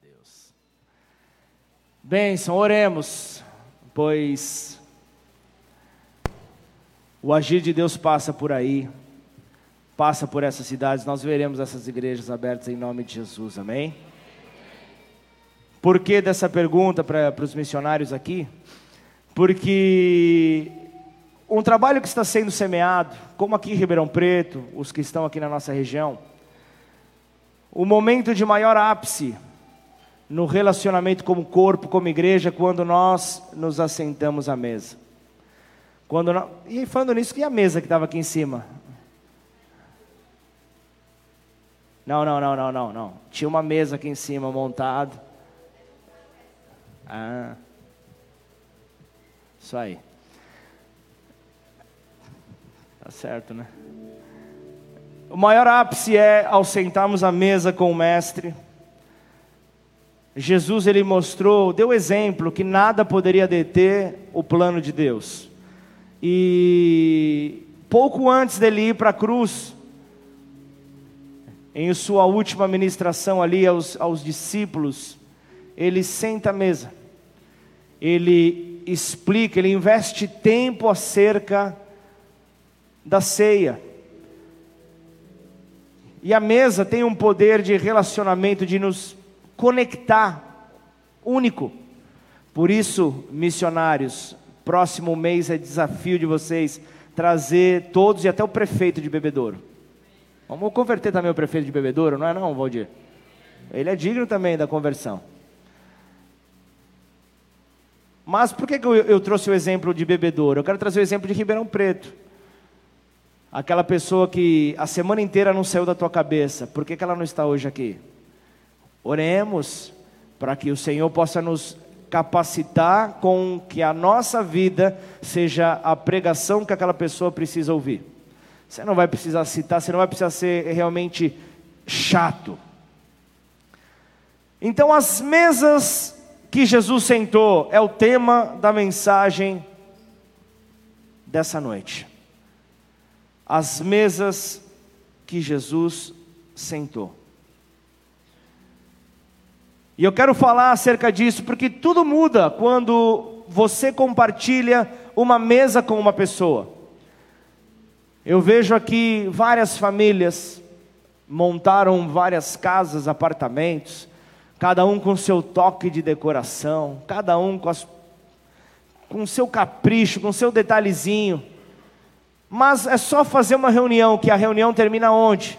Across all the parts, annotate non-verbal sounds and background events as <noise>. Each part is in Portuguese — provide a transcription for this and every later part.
Deus. Bênção, oremos, pois o agir de Deus passa por aí, passa por essas cidades, nós veremos essas igrejas abertas em nome de Jesus, amém? Por que dessa pergunta para os missionários aqui? Porque um trabalho que está sendo semeado, como aqui em Ribeirão Preto, os que estão aqui na nossa região, o momento de maior ápice no relacionamento como corpo, como igreja, quando nós nos assentamos à mesa. Quando nós... E falando nisso, e a mesa que estava aqui em cima? Não, não, não, não, não, não. Tinha uma mesa aqui em cima montada. Ah. Isso aí. Tá certo, né? O maior ápice é ao sentarmos à mesa com o mestre. Jesus ele mostrou, deu exemplo que nada poderia deter o plano de Deus. E pouco antes dele ir para a cruz, em sua última ministração ali aos, aos discípulos, ele senta à mesa, ele explica, ele investe tempo acerca da ceia. E a mesa tem um poder de relacionamento, de nos conectar, único. Por isso, missionários, próximo mês é desafio de vocês trazer todos e até o prefeito de Bebedouro. Vamos converter também o prefeito de Bebedouro, não é não, Valdir? Ele é digno também da conversão. Mas por que, eu, eu trouxe o exemplo de Bebedouro? Eu quero trazer o exemplo de Ribeirão Preto. Aquela pessoa que a semana inteira não saiu da tua cabeça, por que, que ela não está hoje aqui? Oremos para que o Senhor possa nos capacitar com que a nossa vida seja a pregação que aquela pessoa precisa ouvir. Você não vai precisar citar, você não vai precisar ser realmente chato. Então, as mesas que Jesus sentou é o tema da mensagem dessa noite as mesas que Jesus sentou. E eu quero falar acerca disso porque tudo muda quando você compartilha uma mesa com uma pessoa. Eu vejo aqui várias famílias montaram várias casas, apartamentos, cada um com seu toque de decoração, cada um com, as, com seu capricho, com seu detalhezinho. Mas é só fazer uma reunião, que a reunião termina onde?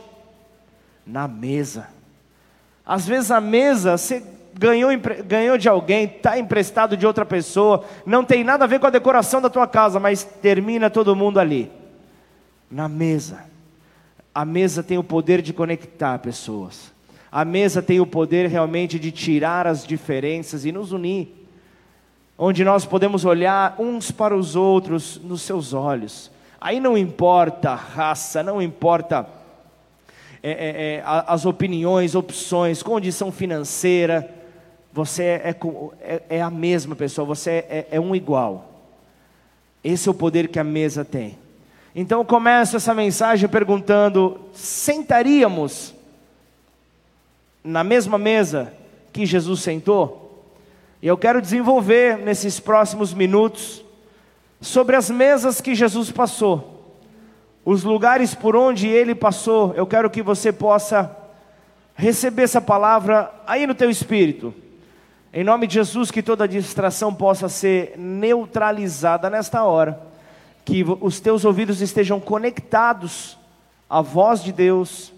Na mesa. Às vezes a mesa, você ganhou, ganhou de alguém, está emprestado de outra pessoa, não tem nada a ver com a decoração da tua casa, mas termina todo mundo ali. Na mesa. A mesa tem o poder de conectar pessoas. A mesa tem o poder realmente de tirar as diferenças e nos unir. Onde nós podemos olhar uns para os outros nos seus olhos Aí não importa raça, não importa é, é, é, as opiniões, opções, condição financeira, você é, é, é a mesma pessoa, você é, um igual. Esse é o poder que a mesa tem. Então eu começo essa mensagem perguntando: sentaríamos na mesma mesa que Jesus sentou? E eu quero desenvolver nesses próximos minutos sobre as mesas que Jesus passou, os lugares por onde ele passou, eu quero que você possa receber essa palavra aí no teu espírito. Em nome de Jesus, que toda distração possa ser neutralizada nesta hora, que os teus ouvidos estejam conectados à voz de Deus,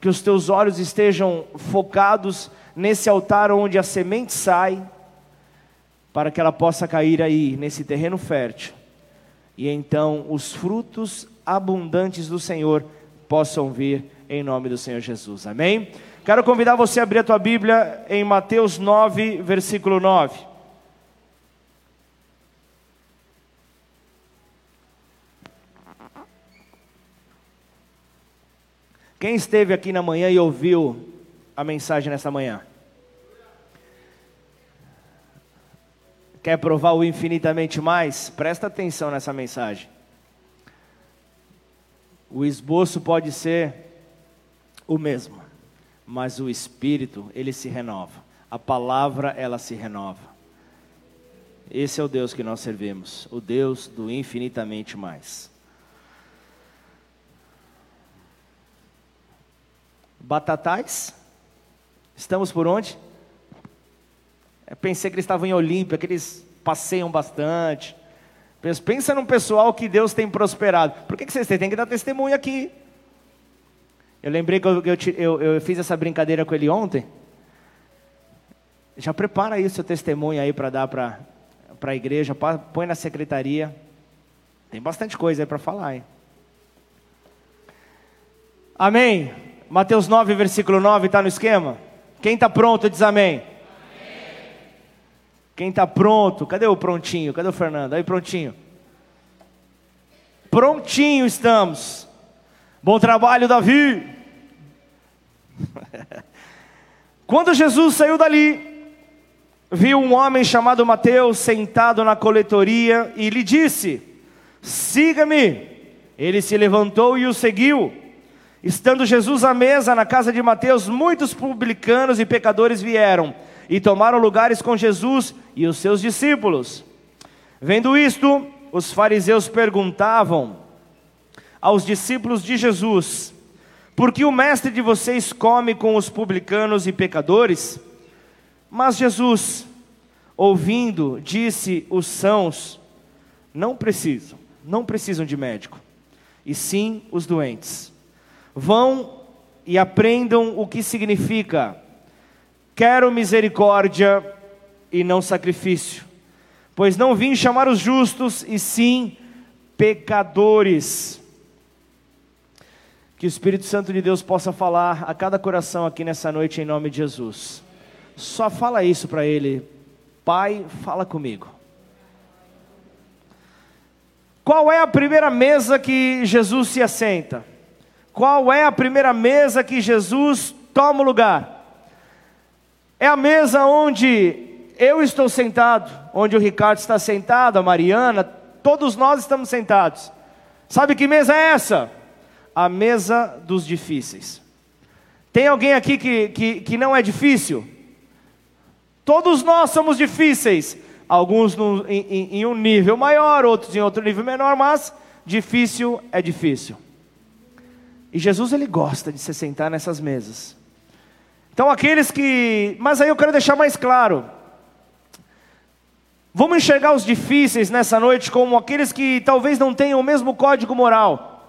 que os teus olhos estejam focados nesse altar onde a semente sai para que ela possa cair aí, nesse terreno fértil, e então os frutos abundantes do Senhor possam vir em nome do Senhor Jesus. Amém? Quero convidar você a abrir a tua Bíblia em Mateus 9, versículo 9. Quem esteve aqui na manhã e ouviu a mensagem nessa manhã? Quer provar o infinitamente mais? Presta atenção nessa mensagem. O esboço pode ser o mesmo, mas o espírito, ele se renova. a palavra ela se renova. Esse é o Deus que nós servimos, o Deus do infinitamente mais. Batatais, estamos por onde? Eu pensei que eles estavam em Olímpia, que eles passeiam bastante. Pensa num pessoal que Deus tem prosperado. Por que, que vocês têm? Tem que dar testemunho aqui. Eu lembrei que eu, eu, eu, fiz essa brincadeira com ele ontem. Já prepara aí o seu testemunho aí para dar para a igreja, põe na secretaria. Tem bastante coisa aí para falar. Hein? Amém. Mateus 9, versículo 9, está no esquema? Quem está pronto diz amém. Quem está pronto? Cadê o prontinho? Cadê o Fernando? Aí, prontinho. Prontinho estamos. Bom trabalho, Davi. <laughs> Quando Jesus saiu dali, viu um homem chamado Mateus sentado na coletoria e lhe disse: Siga-me. Ele se levantou e o seguiu. Estando Jesus à mesa na casa de Mateus, muitos publicanos e pecadores vieram e tomaram lugares com Jesus e os seus discípulos. Vendo isto, os fariseus perguntavam aos discípulos de Jesus: Por que o mestre de vocês come com os publicanos e pecadores? Mas Jesus, ouvindo, disse: Os sãos não precisam, não precisam de médico, e sim os doentes. Vão e aprendam o que significa Quero misericórdia e não sacrifício, pois não vim chamar os justos, e sim pecadores. Que o Espírito Santo de Deus possa falar a cada coração aqui nessa noite, em nome de Jesus. Só fala isso para Ele, Pai, fala comigo. Qual é a primeira mesa que Jesus se assenta? Qual é a primeira mesa que Jesus toma o lugar? É a mesa onde eu estou sentado, onde o Ricardo está sentado, a Mariana, todos nós estamos sentados. Sabe que mesa é essa? A mesa dos difíceis. Tem alguém aqui que, que, que não é difícil? Todos nós somos difíceis, alguns no, em, em um nível maior, outros em outro nível menor, mas difícil é difícil. E Jesus ele gosta de se sentar nessas mesas. Então, aqueles que. Mas aí eu quero deixar mais claro. Vamos enxergar os difíceis nessa noite como aqueles que talvez não tenham o mesmo código moral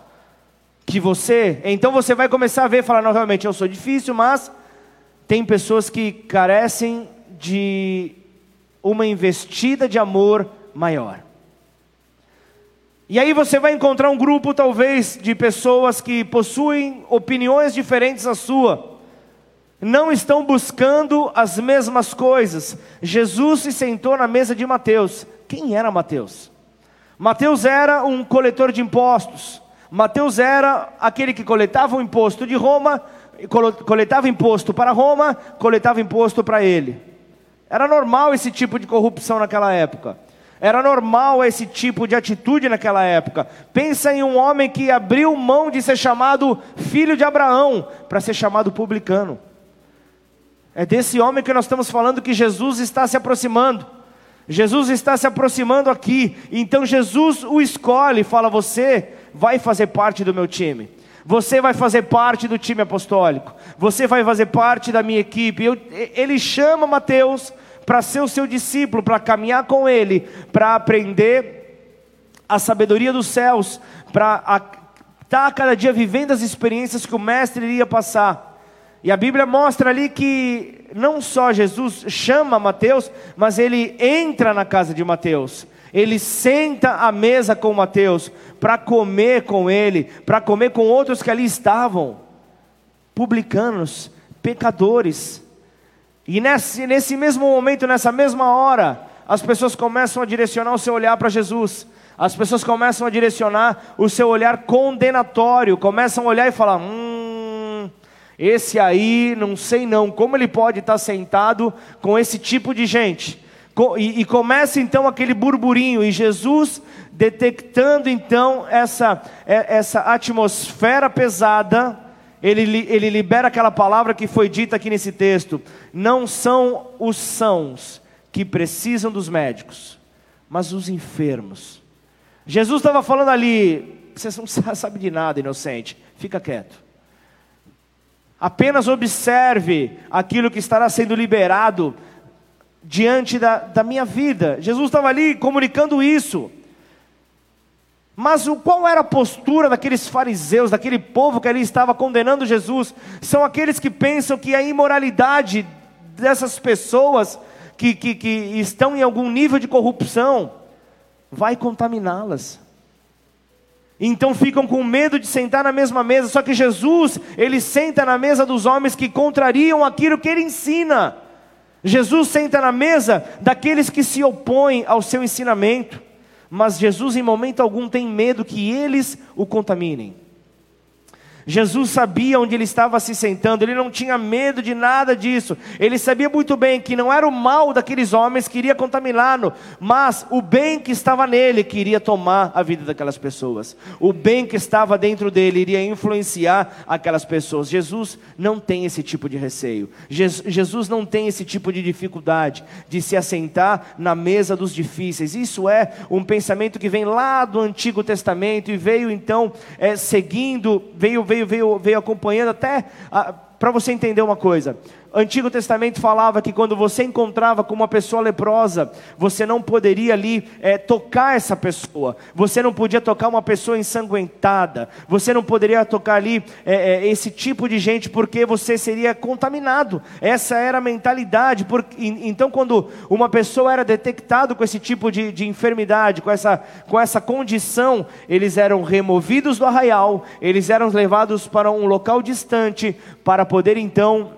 que você. Então você vai começar a ver e falar: não, realmente eu sou difícil, mas tem pessoas que carecem de uma investida de amor maior. E aí você vai encontrar um grupo, talvez, de pessoas que possuem opiniões diferentes da sua não estão buscando as mesmas coisas. Jesus se sentou na mesa de Mateus. Quem era Mateus? Mateus era um coletor de impostos. Mateus era aquele que coletava o imposto de Roma, coletava imposto para Roma, coletava imposto para ele. Era normal esse tipo de corrupção naquela época. Era normal esse tipo de atitude naquela época. Pensa em um homem que abriu mão de ser chamado filho de Abraão para ser chamado publicano. É desse homem que nós estamos falando que Jesus está se aproximando. Jesus está se aproximando aqui. Então Jesus o escolhe e fala: Você vai fazer parte do meu time. Você vai fazer parte do time apostólico. Você vai fazer parte da minha equipe. Eu, ele chama Mateus para ser o seu discípulo, para caminhar com ele, para aprender a sabedoria dos céus, para estar cada dia vivendo as experiências que o Mestre iria passar. E a Bíblia mostra ali que não só Jesus chama Mateus, mas ele entra na casa de Mateus. Ele senta à mesa com Mateus para comer com ele, para comer com outros que ali estavam, publicanos, pecadores. E nesse, nesse mesmo momento, nessa mesma hora, as pessoas começam a direcionar o seu olhar para Jesus. As pessoas começam a direcionar o seu olhar condenatório, começam a olhar e falar: hum, esse aí, não sei não, como ele pode estar sentado com esse tipo de gente? E, começa então aquele burburinho, e Jesus detectando então essa, essa atmosfera pesada, ele, ele libera aquela palavra que foi dita aqui nesse texto: não são os sãos que precisam dos médicos, mas os enfermos. Jesus estava falando ali, você não <laughs> sabe de nada, inocente, fica quieto. Apenas observe aquilo que estará sendo liberado diante da, da minha vida. Jesus estava ali comunicando isso. Mas o, qual era a postura daqueles fariseus, daquele povo que ali estava condenando Jesus? São aqueles que pensam que a imoralidade dessas pessoas que, que, que estão em algum nível de corrupção vai contaminá-las. Então ficam com medo de sentar na mesma mesa, só que Jesus, ele senta na mesa dos homens que contrariam aquilo que ele ensina. Jesus senta na mesa daqueles que se opõem ao seu ensinamento mas Jesus em momento algum tem medo que eles o contaminem. Jesus sabia onde ele estava se sentando, ele não tinha medo de nada disso. Ele sabia muito bem que não era o mal daqueles homens que iria contaminá-lo, mas o bem que estava nele que iria tomar a vida daquelas pessoas. O bem que estava dentro dele iria influenciar aquelas pessoas. Jesus não tem esse tipo de receio. Jesus não tem esse tipo de dificuldade de se assentar na mesa dos difíceis. Isso é um pensamento que vem lá do Antigo Testamento e veio então é, seguindo, veio, veio veio, veio, veio acompanhando até para você entender uma coisa. Antigo Testamento falava que quando você encontrava com uma pessoa leprosa, você não poderia ali é, tocar essa pessoa, você não podia tocar uma pessoa ensanguentada, você não poderia tocar ali é, é, esse tipo de gente porque você seria contaminado. Essa era a mentalidade. Porque, então, quando uma pessoa era detectada com esse tipo de, de enfermidade, com essa, com essa condição, eles eram removidos do arraial, eles eram levados para um local distante para poder então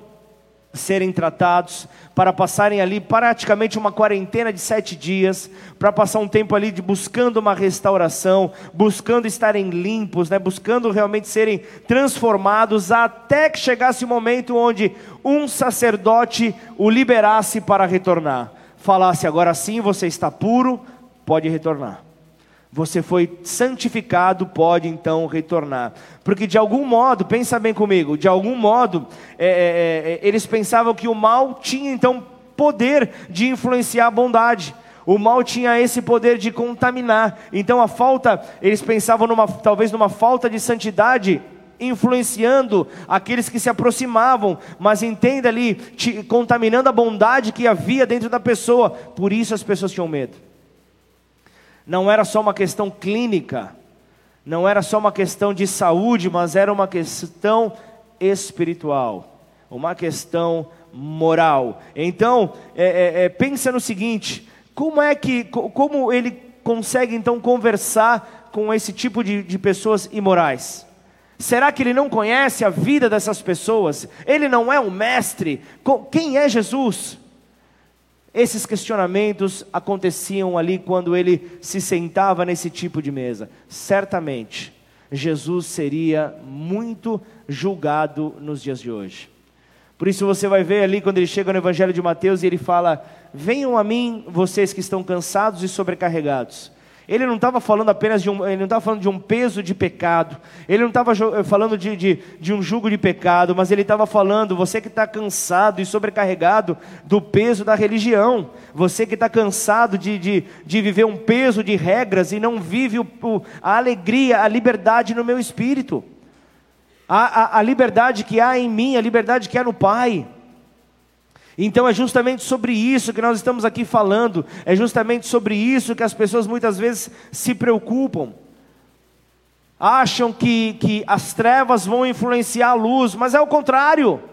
serem tratados, para passarem ali praticamente uma quarentena de sete dias, para passar um tempo ali de buscando uma restauração, buscando estarem limpos, né, buscando realmente serem transformados, até que chegasse o momento onde um sacerdote o liberasse para retornar, falasse agora sim você está puro, pode retornar você foi santificado, pode então retornar. Porque de algum modo, pensa bem comigo, de algum modo, é, é, é, é, eles pensavam que o mal tinha então poder de influenciar a bondade. O mal tinha esse poder de contaminar. Então a falta, eles pensavam numa, talvez numa falta de santidade influenciando aqueles que se aproximavam, mas entenda ali, te, contaminando a bondade que havia dentro da pessoa. Por isso as pessoas tinham medo não era só uma questão clínica, não era só uma questão de saúde, mas era uma questão espiritual, uma questão moral. Então, é, é, é, pensa no seguinte: como é que, como ele consegue então conversar com esse tipo de, de pessoas imorais? Será que ele não conhece a vida dessas pessoas? Ele não é um mestre? Quem é Jesus? Esses questionamentos aconteciam ali quando ele se sentava nesse tipo de mesa. Certamente, Jesus seria muito julgado nos dias de hoje. Por isso você vai ver ali quando ele chega no Evangelho de Mateus e ele fala: Venham a mim, vocês que estão cansados e sobrecarregados ele não estava falando apenas de um, ele não estava falando de um peso de pecado, ele não estava eh, falando de, de, de um jugo de pecado, mas ele estava falando, você que está cansado e sobrecarregado do peso da religião, você que está cansado de, de, de viver um peso de regras e não vive o, o, a alegria, a liberdade no meu espírito, a, a, a liberdade que há em mim, a liberdade que há no Pai. Então é justamente sobre isso que nós estamos aqui falando, é justamente sobre isso que as pessoas muitas vezes se preocupam. Acham que, que as trevas vão influenciar a luz, mas é o contrário.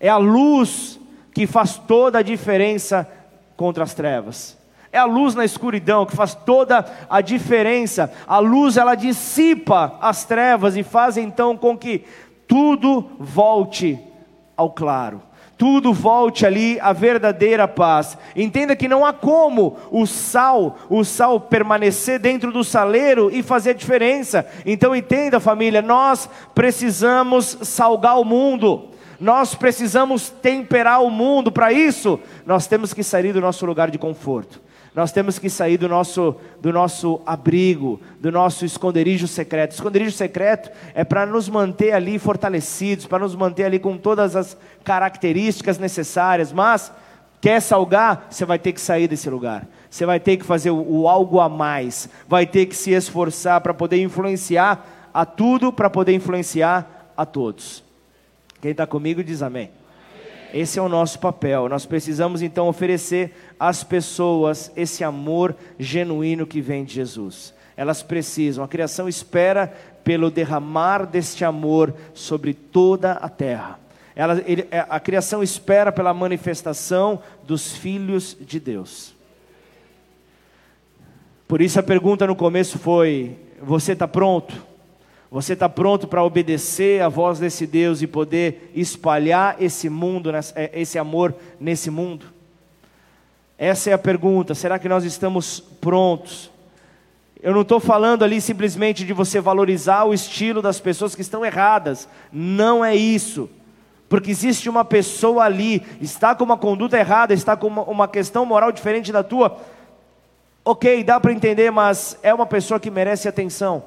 É a luz que faz toda a diferença contra as trevas. É a luz na escuridão que faz toda a diferença. A luz ela dissipa as trevas e faz então com que tudo volte ao claro. Tudo volte ali à verdadeira paz. Entenda que não há como o sal, o sal permanecer dentro do saleiro e fazer diferença. Então entenda, família, nós precisamos salgar o mundo. Nós precisamos temperar o mundo. Para isso, nós temos que sair do nosso lugar de conforto. Nós temos que sair do nosso, do nosso abrigo, do nosso esconderijo secreto. Esconderijo secreto é para nos manter ali fortalecidos, para nos manter ali com todas as características necessárias. Mas, quer salgar, você vai ter que sair desse lugar. Você vai ter que fazer o, o algo a mais. Vai ter que se esforçar para poder influenciar a tudo, para poder influenciar a todos. Quem está comigo diz amém. Esse é o nosso papel. Nós precisamos então oferecer às pessoas esse amor genuíno que vem de Jesus. Elas precisam, a criação espera pelo derramar deste amor sobre toda a terra. Ela, ele, é, a criação espera pela manifestação dos filhos de Deus. Por isso a pergunta no começo foi: Você está pronto? Você está pronto para obedecer a voz desse Deus e poder espalhar esse mundo, é, esse amor nesse mundo? Essa é a pergunta. Será que nós estamos prontos? Eu não estou falando ali simplesmente de você valorizar o estilo das pessoas que estão erradas. Não é isso. Porque existe uma pessoa ali, está com uma conduta errada, está com uma, uma questão moral diferente da tua. Ok, dá para entender, mas é uma pessoa que merece atenção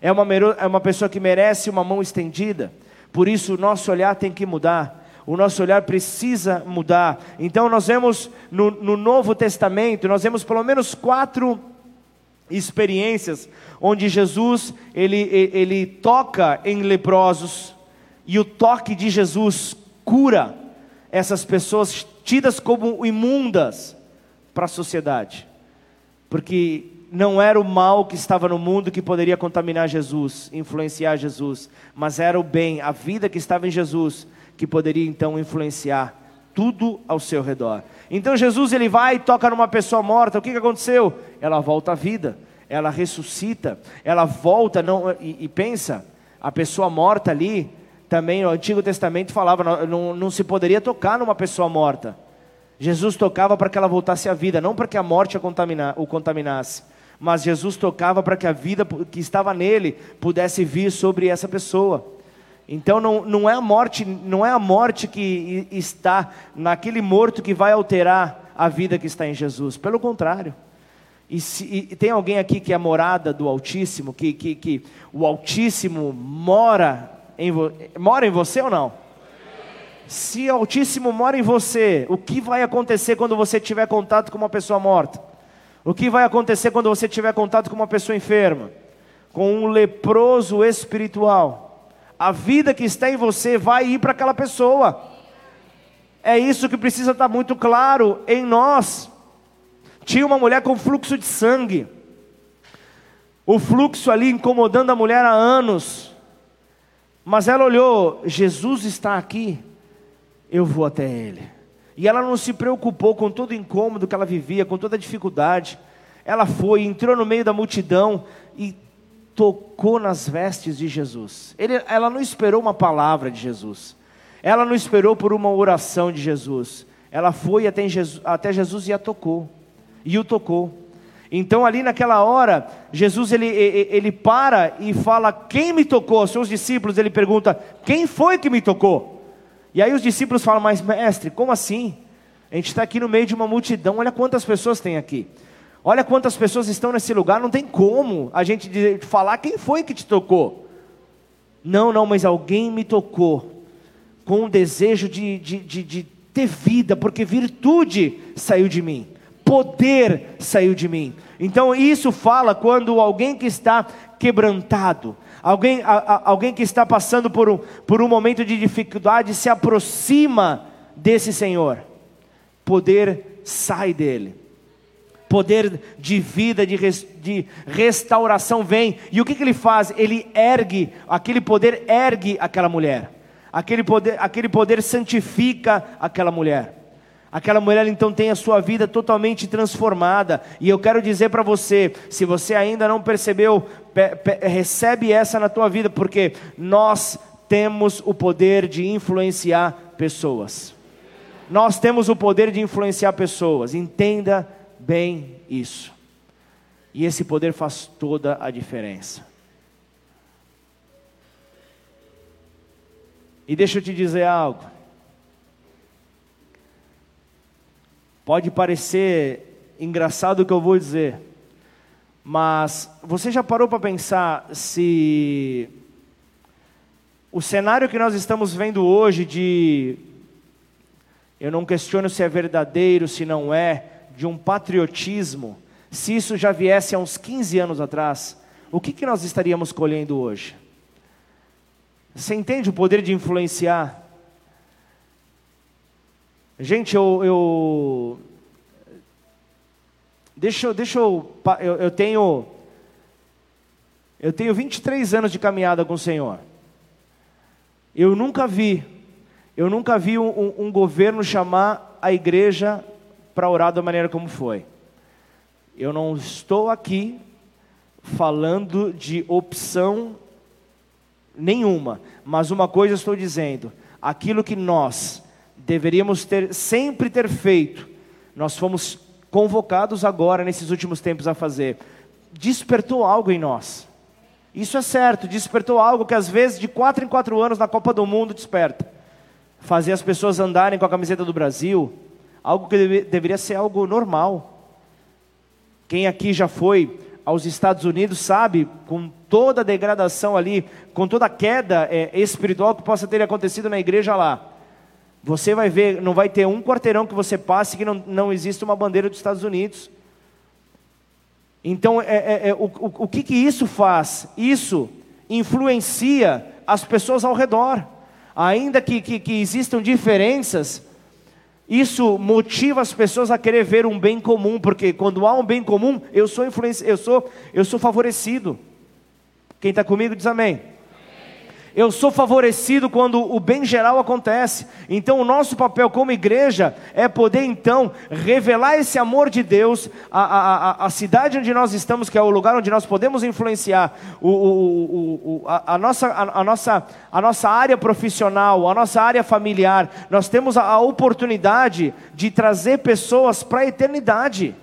é uma, é uma pessoa que merece uma mão estendida. Por isso, o nosso olhar tem que mudar. O nosso olhar precisa mudar. Então, nós vemos no, no Novo Testamento, nós vemos pelo menos quatro experiências onde Jesus ele, ele toca em leprosos e o toque de Jesus cura essas pessoas tidas como imundas para a sociedade, porque não era o mal que estava no mundo que poderia contaminar Jesus, influenciar Jesus, mas era o bem, a vida que estava em Jesus, que poderia então influenciar tudo ao seu redor. Então Jesus ele vai e toca numa pessoa morta, o que, que aconteceu? Ela volta à vida, ela ressuscita, ela volta não, e, e pensa, a pessoa morta ali, também o Antigo Testamento falava, não, não, se poderia tocar numa pessoa morta. Jesus tocava para que ela voltasse à vida, não para que a morte a contamina, o contaminasse mas Jesus tocava para que a vida que estava nele pudesse vir sobre essa pessoa. Então não, não é a morte, não é a morte que está naquele morto que vai alterar a vida que está em Jesus. Pelo contrário. E, se, e tem alguém aqui que é morada do Altíssimo, que, que, que o Altíssimo mora em, mora em você ou não? Se o Altíssimo mora em você, o que vai acontecer quando você tiver contato com uma pessoa morta? O que vai acontecer quando você tiver contato com uma pessoa enferma? Com um leproso espiritual. A vida que está em você vai ir para aquela pessoa. É isso que precisa estar muito claro em nós. Tinha uma mulher com fluxo de sangue. O fluxo ali incomodando a mulher há anos. Mas ela olhou: Jesus está aqui, eu vou até ele. E ela não se preocupou com todo o incômodo que ela vivia, com toda a dificuldade. Ela foi, entrou no meio da multidão e tocou nas vestes de Jesus. Ele, ela não esperou uma palavra de Jesus. Ela não esperou por uma oração de Jesus. Ela foi até Jesus, até Jesus e a tocou. E o tocou. Então ali naquela hora, Jesus ele, ele para e fala: Quem me tocou? Aos seus discípulos ele pergunta: Quem foi que me tocou? E aí os discípulos falam, mas mestre, como assim? A gente está aqui no meio de uma multidão, olha quantas pessoas tem aqui. Olha quantas pessoas estão nesse lugar, não tem como a gente falar quem foi que te tocou. Não, não, mas alguém me tocou com o desejo de, de, de, de ter vida, porque virtude saiu de mim, poder saiu de mim. Então isso fala quando alguém que está quebrantado, alguém, a, a, alguém que está passando por um, por um momento de dificuldade se aproxima desse Senhor, poder sai dele, poder de vida, de, res, de restauração vem, e o que, que ele faz? Ele ergue, aquele poder ergue aquela mulher, aquele poder, aquele poder santifica aquela mulher. Aquela mulher então tem a sua vida totalmente transformada. E eu quero dizer para você, se você ainda não percebeu, pe, pe, recebe essa na tua vida, porque nós temos o poder de influenciar pessoas. Nós temos o poder de influenciar pessoas. Entenda bem isso. E esse poder faz toda a diferença. E deixa eu te dizer algo. Pode parecer engraçado o que eu vou dizer, mas você já parou para pensar se o cenário que nós estamos vendo hoje de eu não questiono se é verdadeiro, se não é, de um patriotismo, se isso já viesse há uns 15 anos atrás, o que, que nós estaríamos colhendo hoje? Você entende o poder de influenciar? Gente, eu, eu deixa, deixa eu, eu, eu tenho, eu tenho 23 anos de caminhada com o Senhor. Eu nunca vi, eu nunca vi um, um governo chamar a igreja para orar da maneira como foi. Eu não estou aqui falando de opção nenhuma, mas uma coisa estou dizendo: aquilo que nós deveríamos ter sempre ter feito, nós fomos convocados agora nesses últimos tempos a fazer. Despertou algo em nós. Isso é certo, despertou algo que às vezes de quatro em quatro anos na Copa do Mundo desperta. Fazer as pessoas andarem com a camiseta do Brasil, algo que deve, deveria ser algo normal. Quem aqui já foi aos Estados Unidos sabe, com toda a degradação ali, com toda a queda é, espiritual que possa ter acontecido na igreja lá, você vai ver, não vai ter um quarteirão que você passe que não, não existe uma bandeira dos Estados Unidos. Então, é, é, é o, o, o que, que isso faz? Isso influencia as pessoas ao redor. Ainda que, que, que existam diferenças, isso motiva as pessoas a querer ver um bem comum, porque quando há um bem comum, eu sou influenci... eu sou, eu sou favorecido. Quem está comigo diz amém. Eu sou favorecido quando o bem geral acontece. Então, o nosso papel como igreja é poder, então, revelar esse amor de Deus à, à, à cidade onde nós estamos, que é o lugar onde nós podemos influenciar o, o, o, a, a, nossa, a, a, nossa, a nossa área profissional, a nossa área familiar. Nós temos a, a oportunidade de trazer pessoas para a eternidade.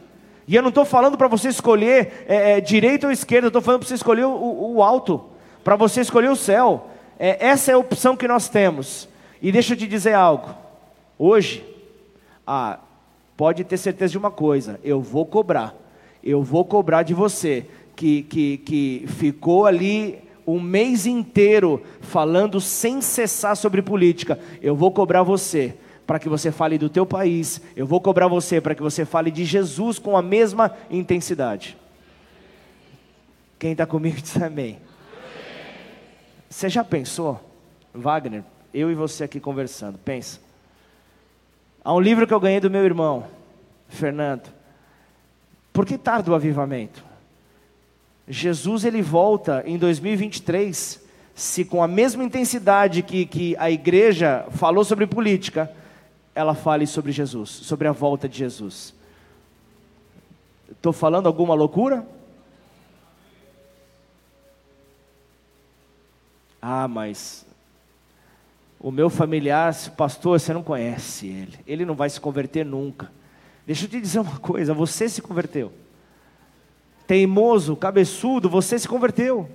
E eu não estou falando para você escolher é, é, direita ou esquerda, eu estou falando para você escolher o, o alto, para você escolher o céu. É, essa é a opção que nós temos. E deixa eu te dizer algo. Hoje, ah, pode ter certeza de uma coisa: eu vou cobrar. Eu vou cobrar de você que, que, que ficou ali um mês inteiro falando sem cessar sobre política. Eu vou cobrar você para que você fale do teu país. Eu vou cobrar você para que você fale de Jesus com a mesma intensidade. Quem está comigo <laughs> diz amém. Você já pensou, Wagner, eu e você aqui conversando, pensa. Há um livro que eu ganhei do meu irmão, Fernando. Por que tarda o avivamento? Jesus ele volta em 2023, se com a mesma intensidade que, que a igreja falou sobre política, ela fale sobre Jesus, sobre a volta de Jesus. Estou falando alguma loucura? Ah, mas o meu familiar, pastor, você não conhece ele. Ele não vai se converter nunca. Deixa eu te dizer uma coisa: você se converteu. Teimoso, cabeçudo, você se converteu.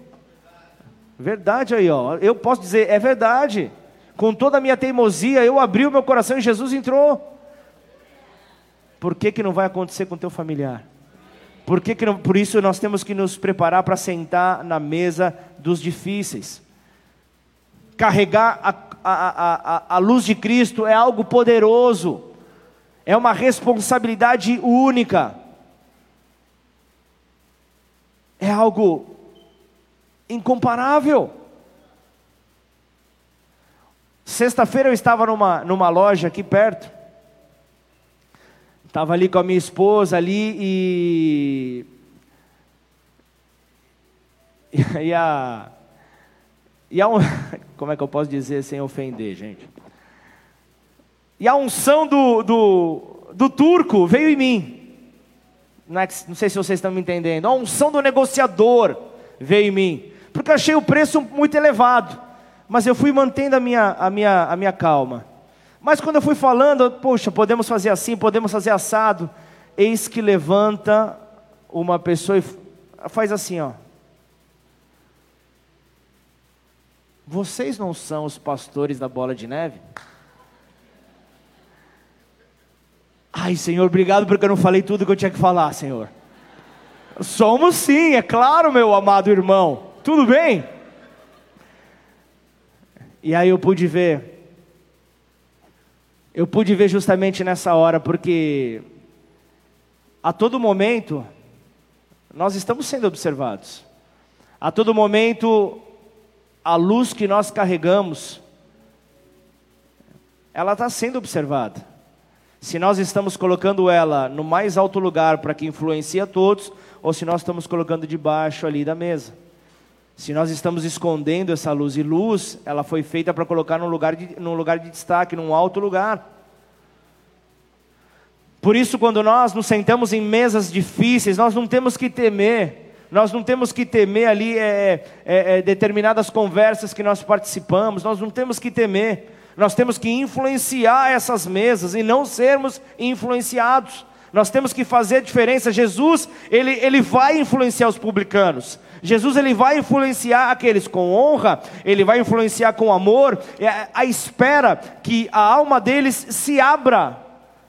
Verdade aí, ó. Eu posso dizer, é verdade. Com toda a minha teimosia, eu abri o meu coração e Jesus entrou. Por que, que não vai acontecer com teu familiar? Por, que que não, por isso nós temos que nos preparar para sentar na mesa dos difíceis carregar a, a, a, a luz de Cristo é algo poderoso, é uma responsabilidade única, é algo incomparável. Sexta-feira eu estava numa, numa loja aqui perto, estava ali com a minha esposa ali e. <laughs> E a, e a um, <laughs> como é que eu posso dizer sem ofender, gente? E a unção do, do, do turco veio em mim. Não, é não sei se vocês estão me entendendo. A unção do negociador veio em mim. Porque eu achei o preço muito elevado. Mas eu fui mantendo a minha, a minha, a minha calma. Mas quando eu fui falando, poxa, podemos fazer assim, podemos fazer assado. Eis que levanta uma pessoa e faz assim, ó. Vocês não são os pastores da bola de neve? Ai, Senhor, obrigado porque eu não falei tudo que eu tinha que falar, Senhor. Somos sim, é claro, meu amado irmão. Tudo bem? E aí eu pude ver. Eu pude ver justamente nessa hora, porque a todo momento nós estamos sendo observados. A todo momento a luz que nós carregamos ela está sendo observada. Se nós estamos colocando ela no mais alto lugar para que influencie a todos, ou se nós estamos colocando debaixo ali da mesa. Se nós estamos escondendo essa luz, e luz, ela foi feita para colocar num lugar, de, num lugar de destaque, num alto lugar. Por isso, quando nós nos sentamos em mesas difíceis, nós não temos que temer, nós não temos que temer ali é, é, é, determinadas conversas que nós participamos, nós não temos que temer, nós temos que influenciar essas mesas e não sermos influenciados. Nós temos que fazer a diferença. Jesus, ele, ele vai influenciar os publicanos. Jesus ele vai influenciar aqueles com honra, ele vai influenciar com amor, é a espera que a alma deles se abra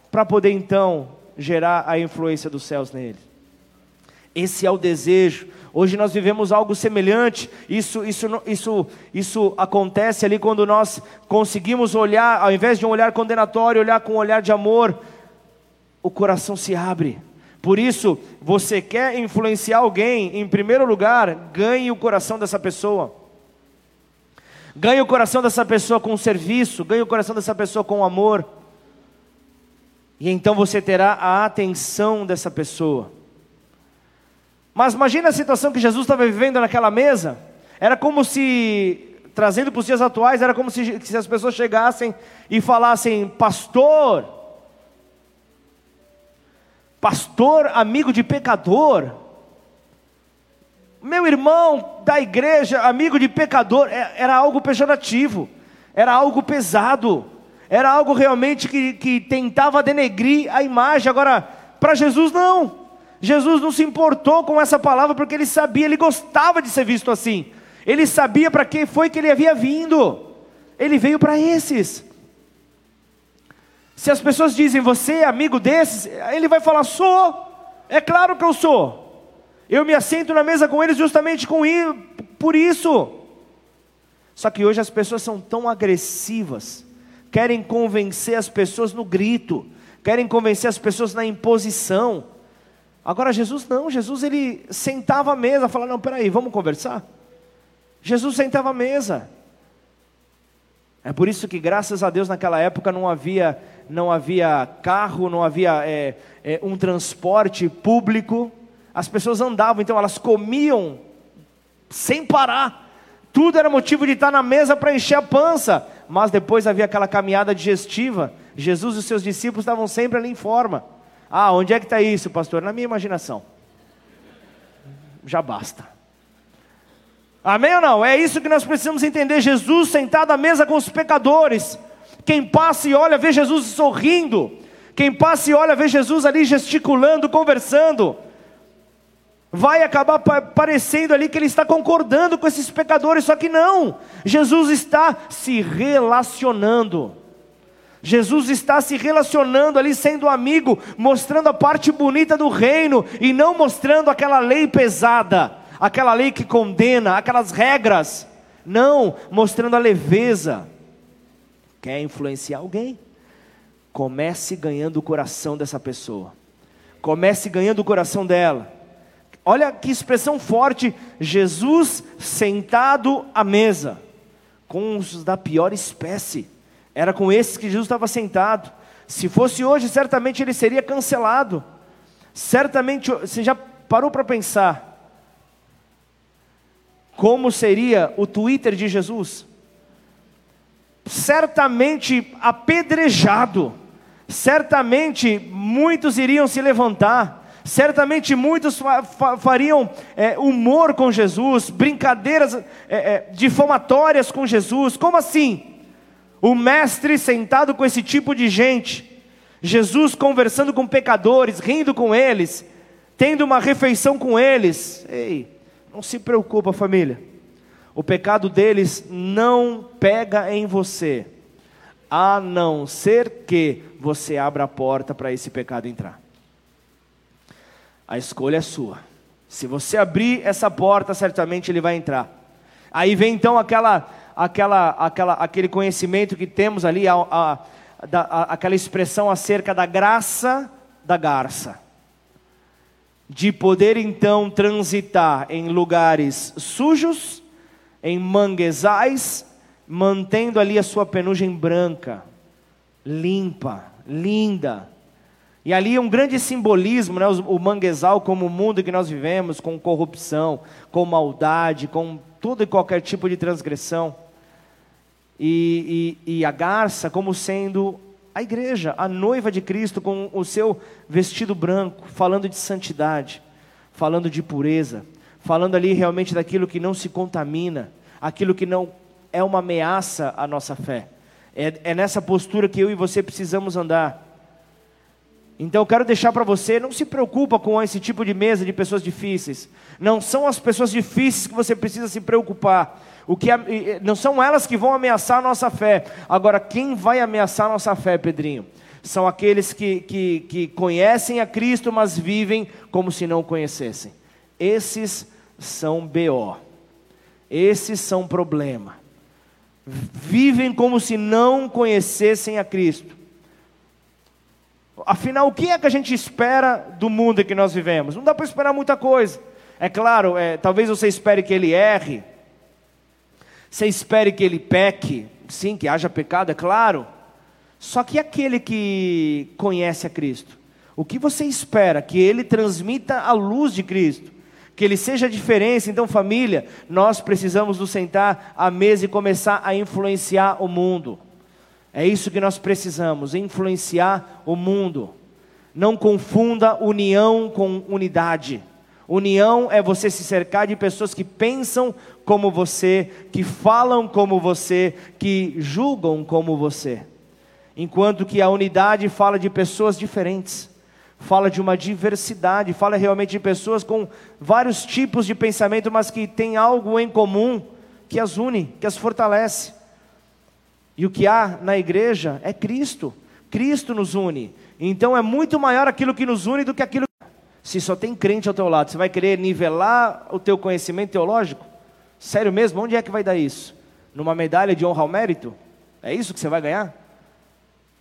para poder então gerar a influência dos céus nele. Esse é o desejo. Hoje nós vivemos algo semelhante. Isso, isso, isso, isso acontece ali quando nós conseguimos olhar, ao invés de um olhar condenatório, olhar com um olhar de amor, o coração se abre. Por isso, você quer influenciar alguém, em primeiro lugar, ganhe o coração dessa pessoa. Ganhe o coração dessa pessoa com serviço, ganhe o coração dessa pessoa com amor. E então você terá a atenção dessa pessoa. Mas imagine a situação que Jesus estava vivendo naquela mesa. Era como se, trazendo para os dias atuais, era como se, se as pessoas chegassem e falassem: Pastor, pastor, amigo de pecador, meu irmão da igreja, amigo de pecador, é, era algo pejorativo, era algo pesado, era algo realmente que, que tentava denegrir a imagem. Agora, para Jesus, não. Jesus não se importou com essa palavra porque ele sabia, ele gostava de ser visto assim. Ele sabia para quem foi que ele havia vindo. Ele veio para esses. Se as pessoas dizem, você é amigo desses, ele vai falar, sou. É claro que eu sou. Eu me assento na mesa com eles justamente com por isso. Só que hoje as pessoas são tão agressivas, querem convencer as pessoas no grito, querem convencer as pessoas na imposição. Agora Jesus não, Jesus ele sentava à mesa, falava, não, peraí, vamos conversar? Jesus sentava à mesa. É por isso que graças a Deus naquela época não havia, não havia carro, não havia é, é, um transporte público. As pessoas andavam, então elas comiam sem parar. Tudo era motivo de estar na mesa para encher a pança. Mas depois havia aquela caminhada digestiva. Jesus e os seus discípulos estavam sempre ali em forma. Ah, onde é que está isso, pastor? Na minha imaginação. Já basta. Amém ou não? É isso que nós precisamos entender. Jesus sentado à mesa com os pecadores. Quem passa e olha, vê Jesus sorrindo. Quem passa e olha, vê Jesus ali gesticulando, conversando. Vai acabar parecendo ali que ele está concordando com esses pecadores, só que não. Jesus está se relacionando. Jesus está se relacionando ali, sendo amigo, mostrando a parte bonita do reino e não mostrando aquela lei pesada, aquela lei que condena, aquelas regras. Não, mostrando a leveza. Quer influenciar alguém? Comece ganhando o coração dessa pessoa. Comece ganhando o coração dela. Olha que expressão forte: Jesus sentado à mesa, com os da pior espécie. Era com esses que Jesus estava sentado. Se fosse hoje, certamente ele seria cancelado. Certamente, você já parou para pensar como seria o Twitter de Jesus? Certamente apedrejado. Certamente muitos iriam se levantar. Certamente muitos fariam é, humor com Jesus, brincadeiras é, é, difamatórias com Jesus. Como assim? O mestre sentado com esse tipo de gente, Jesus conversando com pecadores, rindo com eles, tendo uma refeição com eles. Ei, não se preocupa, família. O pecado deles não pega em você. a não ser que você abra a porta para esse pecado entrar. A escolha é sua. Se você abrir essa porta, certamente ele vai entrar. Aí vem então aquela, aquela, aquela, aquele conhecimento que temos ali, a, a, a, aquela expressão acerca da graça da garça. De poder então transitar em lugares sujos, em manguezais, mantendo ali a sua penugem branca, limpa, linda. E ali um grande simbolismo, né? o manguezal como o mundo que nós vivemos, com corrupção, com maldade, com todo e qualquer tipo de transgressão. E, e, e a garça como sendo a igreja, a noiva de Cristo, com o seu vestido branco, falando de santidade, falando de pureza, falando ali realmente daquilo que não se contamina, aquilo que não é uma ameaça à nossa fé. É, é nessa postura que eu e você precisamos andar. Então eu quero deixar para você, não se preocupa com esse tipo de mesa de pessoas difíceis. Não são as pessoas difíceis que você precisa se preocupar. O que não são elas que vão ameaçar a nossa fé. Agora, quem vai ameaçar a nossa fé, Pedrinho? São aqueles que, que, que conhecem a Cristo, mas vivem como se não o conhecessem. Esses são BO. Esses são problema. Vivem como se não conhecessem a Cristo. Afinal, o que é que a gente espera do mundo em que nós vivemos? Não dá para esperar muita coisa. É claro, é, talvez você espere que ele erre, você espere que ele peque, sim, que haja pecado, é claro. Só que aquele que conhece a Cristo, o que você espera? Que ele transmita a luz de Cristo, que ele seja a diferença. Então, família, nós precisamos nos sentar à mesa e começar a influenciar o mundo. É isso que nós precisamos, influenciar o mundo. Não confunda união com unidade. União é você se cercar de pessoas que pensam como você, que falam como você, que julgam como você. Enquanto que a unidade fala de pessoas diferentes, fala de uma diversidade, fala realmente de pessoas com vários tipos de pensamento, mas que têm algo em comum que as une, que as fortalece. E o que há na igreja é Cristo. Cristo nos une. Então é muito maior aquilo que nos une do que aquilo. Se só tem crente ao teu lado, você vai querer nivelar o teu conhecimento teológico? Sério mesmo? Onde é que vai dar isso? Numa medalha de honra ao mérito? É isso que você vai ganhar?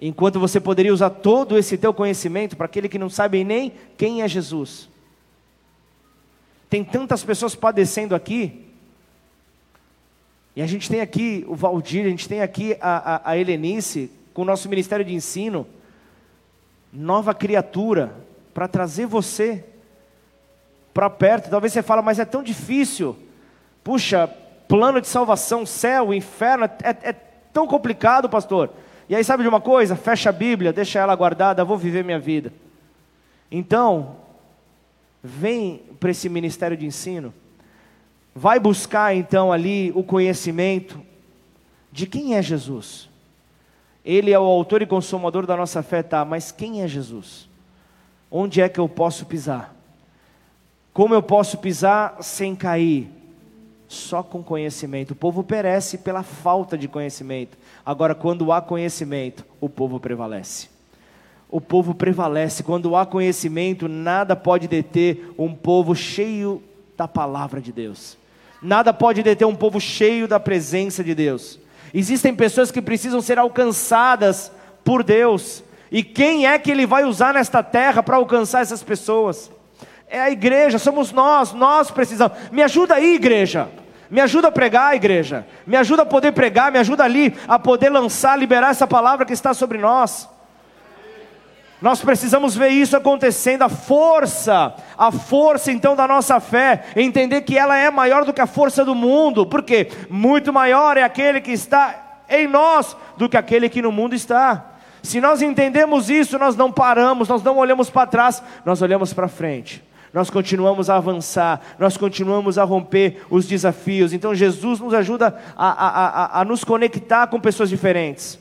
Enquanto você poderia usar todo esse teu conhecimento para aquele que não sabe nem quem é Jesus. Tem tantas pessoas padecendo aqui e a gente tem aqui o Valdir, a gente tem aqui a, a, a Helenice, com o nosso Ministério de Ensino, nova criatura, para trazer você para perto. Talvez você fale, mas é tão difícil. Puxa, plano de salvação, céu, inferno, é, é tão complicado, pastor. E aí, sabe de uma coisa? Fecha a Bíblia, deixa ela guardada, vou viver minha vida. Então, vem para esse ministério de ensino vai buscar então ali o conhecimento de quem é Jesus. Ele é o autor e consumador da nossa fé, tá, mas quem é Jesus? Onde é que eu posso pisar? Como eu posso pisar sem cair? Só com conhecimento. O povo perece pela falta de conhecimento. Agora, quando há conhecimento, o povo prevalece. O povo prevalece. Quando há conhecimento, nada pode deter um povo cheio da palavra de Deus. Nada pode deter um povo cheio da presença de Deus. Existem pessoas que precisam ser alcançadas por Deus. E quem é que Ele vai usar nesta terra para alcançar essas pessoas? É a igreja, somos nós, nós precisamos. Me ajuda aí, igreja. Me ajuda a pregar, igreja. Me ajuda a poder pregar, me ajuda ali a poder lançar, liberar essa palavra que está sobre nós. Nós precisamos ver isso acontecendo, a força, a força então da nossa fé, entender que ela é maior do que a força do mundo, porque muito maior é aquele que está em nós do que aquele que no mundo está. Se nós entendemos isso, nós não paramos, nós não olhamos para trás, nós olhamos para frente. Nós continuamos a avançar, nós continuamos a romper os desafios. Então Jesus nos ajuda a, a, a, a nos conectar com pessoas diferentes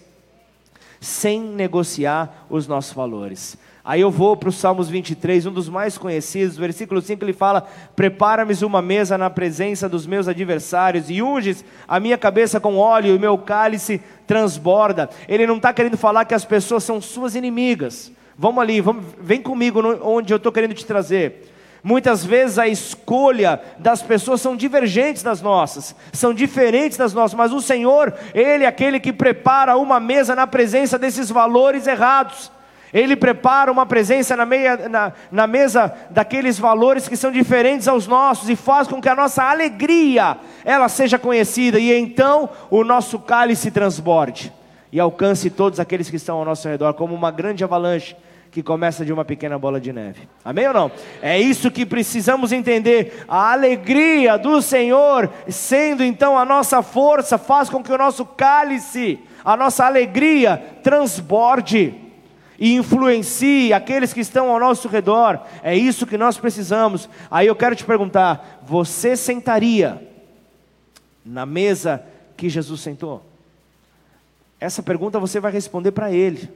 sem negociar os nossos valores. Aí eu vou para o Salmos 23, um dos mais conhecidos, versículo 5 ele fala: Prepara-me uma mesa na presença dos meus adversários e unges a minha cabeça com óleo e meu cálice transborda. Ele não está querendo falar que as pessoas são suas inimigas. Vamos ali, vamos, vem comigo onde eu estou querendo te trazer. Muitas vezes a escolha das pessoas são divergentes das nossas, são diferentes das nossas, mas o Senhor, Ele é aquele que prepara uma mesa na presença desses valores errados. Ele prepara uma presença na, meia, na, na, mesa daqueles valores que são diferentes aos nossos e faz com que a nossa alegria ela seja conhecida e então o nosso cálice transborde e alcance todos aqueles que estão ao nosso redor como uma grande avalanche que começa de uma pequena bola de neve. Amém ou não? É isso que precisamos entender. A alegria do Senhor, sendo então a nossa força, faz com que o nosso cálice, a nossa alegria transborde e influencie aqueles que estão ao nosso redor. É isso que nós precisamos. Aí eu quero te perguntar: você sentaria na mesa que Jesus sentou? Essa pergunta você vai responder para ele.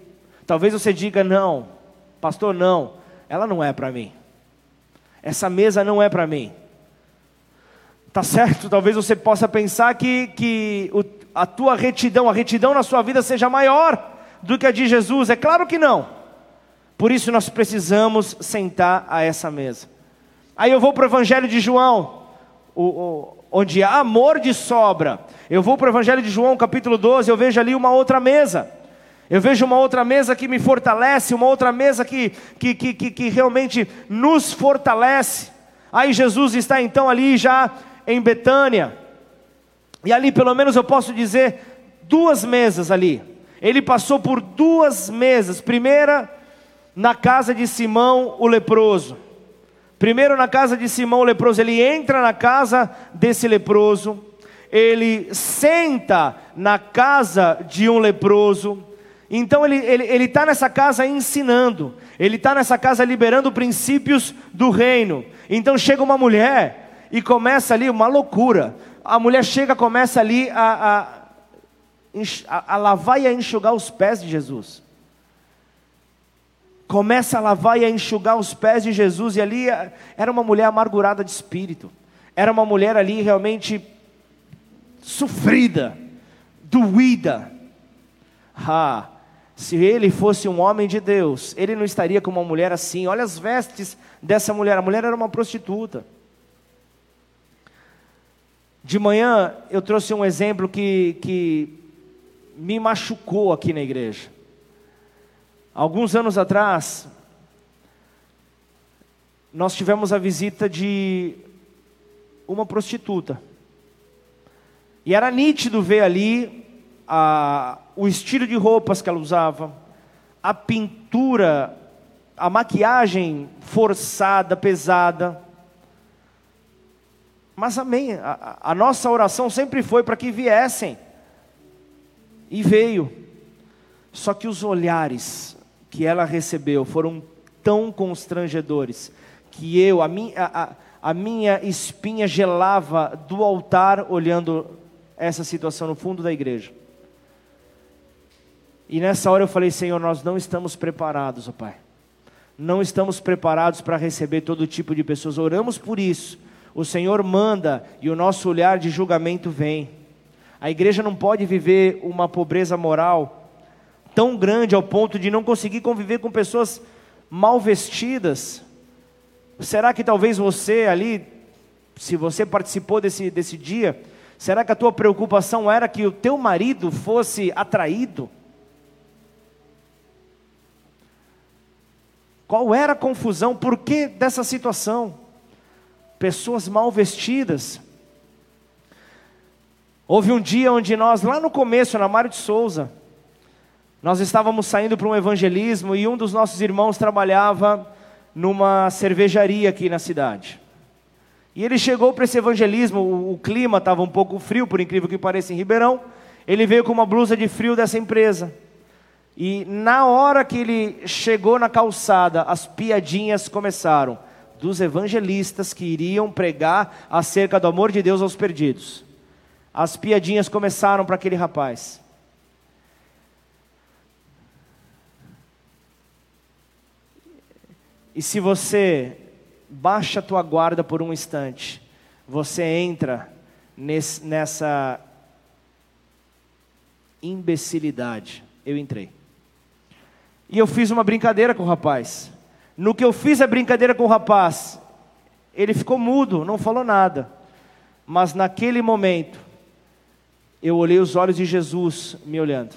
Talvez você diga não, pastor, não, ela não é para mim. Essa mesa não é para mim. Tá certo? Talvez você possa pensar que, que o, a tua retidão, a retidão na sua vida seja maior do que a de Jesus? É claro que não. Por isso nós precisamos sentar a essa mesa. Aí eu vou para o Evangelho de João, o, o, onde há amor de sobra. Eu vou para o Evangelho de João, capítulo 12, eu vejo ali uma outra mesa. Eu vejo uma outra mesa que me fortalece, uma outra mesa que, que, que, que, que realmente nos fortalece. Aí Jesus está então ali já em Betânia. E ali, pelo menos, eu posso dizer duas mesas ali ele passou por duas mesas. Primeira, na casa de Simão o leproso. Primeiro, na casa de Simão o leproso, ele entra na casa desse leproso, ele senta na casa de um leproso. Então, ele está ele, ele tá nessa casa ensinando, ele está nessa casa liberando princípios do reino. Então, chega uma mulher e começa ali uma loucura. A mulher chega, começa ali a, a a, lavar e a enxugar os pés de Jesus. Começa a lavar e a enxugar os pés de Jesus, e ali eh, era uma mulher amargurada de espírito, era uma mulher ali realmente sofrida, doída. Ah, se ele fosse um homem de Deus, ele não estaria com uma mulher assim. Olha as vestes dessa mulher, a mulher era uma prostituta. De manhã eu trouxe um exemplo que, que me machucou aqui na igreja. Alguns anos atrás, nós tivemos a visita de uma prostituta. E era nítido ver ali a, o estilo de roupas que ela usava, a pintura, a maquiagem forçada, pesada. Mas amém, a, a nossa oração sempre foi para que viessem e veio. Só que os olhares que ela recebeu foram tão constrangedores que eu, a minha, a, a minha espinha gelava do altar olhando essa situação no fundo da igreja. E nessa hora eu falei, Senhor, nós não estamos preparados, ó Pai. Não estamos preparados para receber todo tipo de pessoas. Oramos por isso. O Senhor manda e o nosso olhar de julgamento vem. A igreja não pode viver uma pobreza moral tão grande ao ponto de não conseguir conviver com pessoas mal vestidas. Será que talvez você ali, se você participou desse, desse dia, será que a tua preocupação era que o teu marido fosse atraído? Qual era a confusão? Por que dessa situação? Pessoas mal vestidas, Houve um dia onde nós, lá no começo, na Mário de Souza, nós estávamos saindo para um evangelismo e um dos nossos irmãos trabalhava numa cervejaria aqui na cidade. E ele chegou para esse evangelismo, o, o clima estava um pouco frio, por incrível que pareça, em Ribeirão. Ele veio com uma blusa de frio dessa empresa. E na hora que ele chegou na calçada, as piadinhas começaram dos evangelistas que iriam pregar acerca do amor de Deus aos perdidos as piadinhas começaram para aquele rapaz. E se você baixa a tua guarda por um instante, você entra nesse, nessa imbecilidade. Eu entrei. E eu fiz uma brincadeira com o rapaz. No que eu fiz a brincadeira com o rapaz, ele ficou mudo, não falou nada. Mas naquele momento, eu olhei os olhos de Jesus me olhando.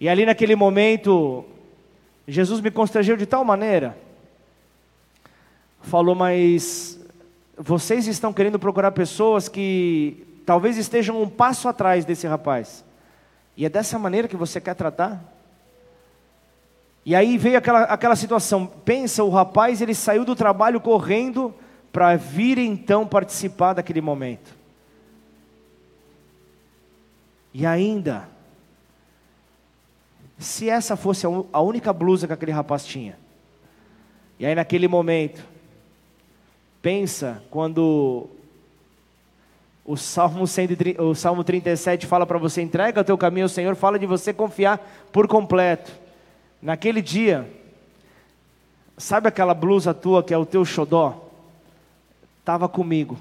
E ali naquele momento, Jesus me constrangeu de tal maneira. Falou, mas vocês estão querendo procurar pessoas que talvez estejam um passo atrás desse rapaz. E é dessa maneira que você quer tratar? E aí veio aquela, aquela situação. Pensa, o rapaz ele saiu do trabalho correndo para vir então participar daquele momento. E ainda, se essa fosse a única blusa que aquele rapaz tinha, e aí naquele momento, pensa quando o Salmo, 130, o Salmo 37 fala para você: entrega o teu caminho ao Senhor, fala de você confiar por completo. Naquele dia, sabe aquela blusa tua que é o teu xodó? Estava comigo.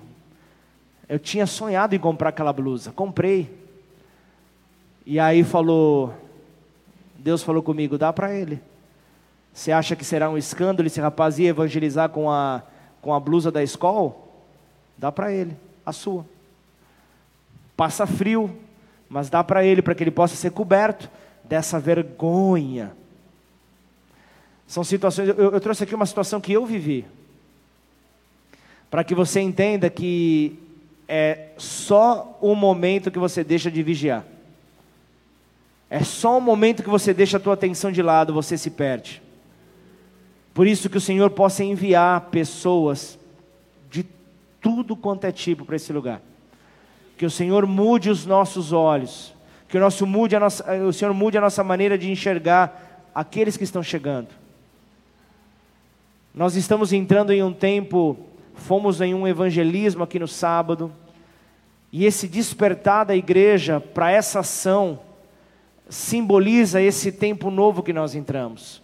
Eu tinha sonhado em comprar aquela blusa, comprei. E aí falou, Deus falou comigo, dá para ele. Você acha que será um escândalo esse rapaz ir evangelizar com a, com a blusa da escola? Dá para ele, a sua. Passa frio, mas dá para ele, para que ele possa ser coberto dessa vergonha são situações, eu, eu trouxe aqui uma situação que eu vivi, para que você entenda que é só o momento que você deixa de vigiar. É só o momento que você deixa a tua atenção de lado, você se perde. Por isso que o Senhor possa enviar pessoas de tudo quanto é tipo para esse lugar. Que o Senhor mude os nossos olhos, que o, nosso mude a nossa, o Senhor mude a nossa maneira de enxergar aqueles que estão chegando. Nós estamos entrando em um tempo, fomos em um evangelismo aqui no sábado, e esse despertar da igreja para essa ação simboliza esse tempo novo que nós entramos.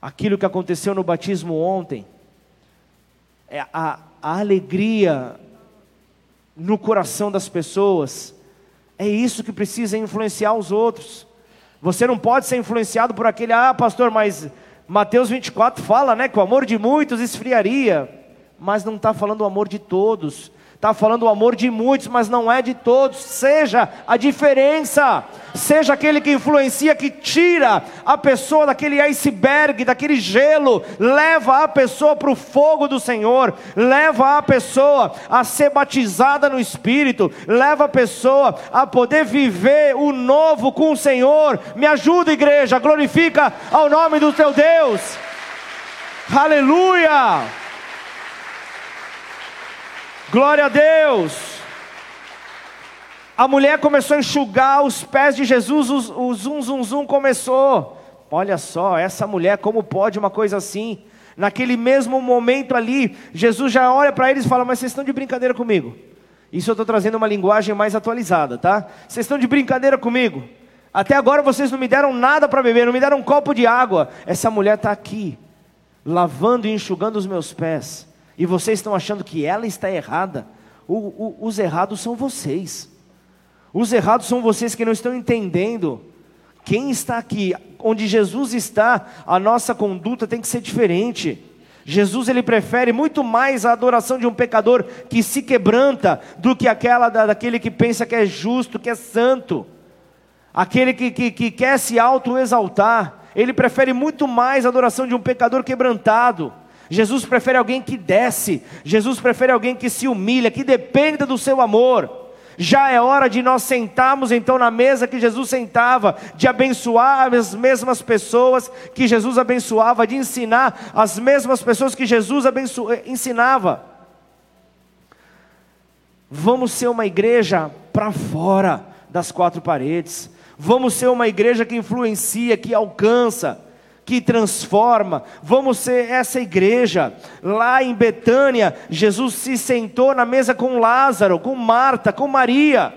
Aquilo que aconteceu no batismo ontem, é a, a alegria no coração das pessoas, é isso que precisa influenciar os outros. Você não pode ser influenciado por aquele, ah, pastor, mas Mateus 24 fala né, que o amor de muitos esfriaria, mas não está falando o amor de todos, está falando o amor de muitos, mas não é de todos. Seja a diferença, seja aquele que influencia, que tira a pessoa daquele iceberg, daquele gelo, leva a pessoa para o fogo do Senhor, leva a pessoa a ser batizada no Espírito, leva a pessoa a poder viver o novo com o Senhor. Me ajuda, igreja, glorifica ao nome do teu Deus. Aleluia! Glória a Deus! A mulher começou a enxugar os pés de Jesus, o, zum, zum, zum começou. Olha só, essa mulher, como pode uma coisa assim? Naquele mesmo momento ali, Jesus já olha para eles e fala: Mas vocês estão de brincadeira comigo? Isso eu estou trazendo uma linguagem mais atualizada, tá? Vocês estão de brincadeira comigo? Até agora vocês não me deram nada para beber, não me deram um copo de água. Essa mulher está aqui, lavando e enxugando os meus pés. E vocês estão achando que ela está errada. O, o, os errados são vocês. Os errados são vocês que não estão entendendo. Quem está aqui, onde Jesus está, a nossa conduta tem que ser diferente. Jesus ele prefere muito mais a adoração de um pecador que se quebranta do que aquela da, daquele que pensa que é justo, que é santo, aquele que, que, que quer se auto-exaltar. Ele prefere muito mais a adoração de um pecador quebrantado. Jesus prefere alguém que desce, Jesus prefere alguém que se humilha, que dependa do seu amor já é hora de nós sentarmos então na mesa que Jesus sentava, de abençoar as mesmas pessoas que Jesus abençoava, de ensinar as mesmas pessoas que Jesus abenço... ensinava. Vamos ser uma igreja para fora das quatro paredes. Vamos ser uma igreja que influencia, que alcança que transforma. Vamos ser essa igreja. Lá em Betânia, Jesus se sentou na mesa com Lázaro, com Marta, com Maria.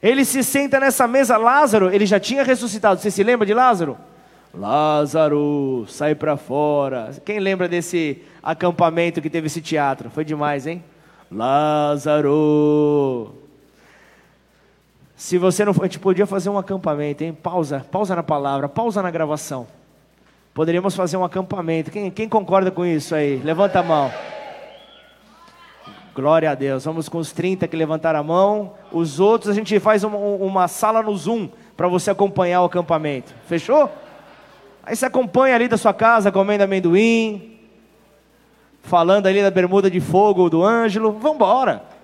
Ele se senta nessa mesa, Lázaro, ele já tinha ressuscitado. Você se lembra de Lázaro? Lázaro, sai para fora. Quem lembra desse acampamento que teve esse teatro? Foi demais, hein? Lázaro. Se você não a gente podia fazer um acampamento, hein? Pausa, pausa na palavra, pausa na gravação. Poderíamos fazer um acampamento. Quem, quem concorda com isso aí? Levanta a mão. Glória a Deus. Vamos com os 30 que levantaram a mão. Os outros a gente faz uma, uma sala no Zoom para você acompanhar o acampamento. Fechou? Aí você acompanha ali da sua casa comendo amendoim, falando ali da bermuda de fogo do Ângelo. Vambora.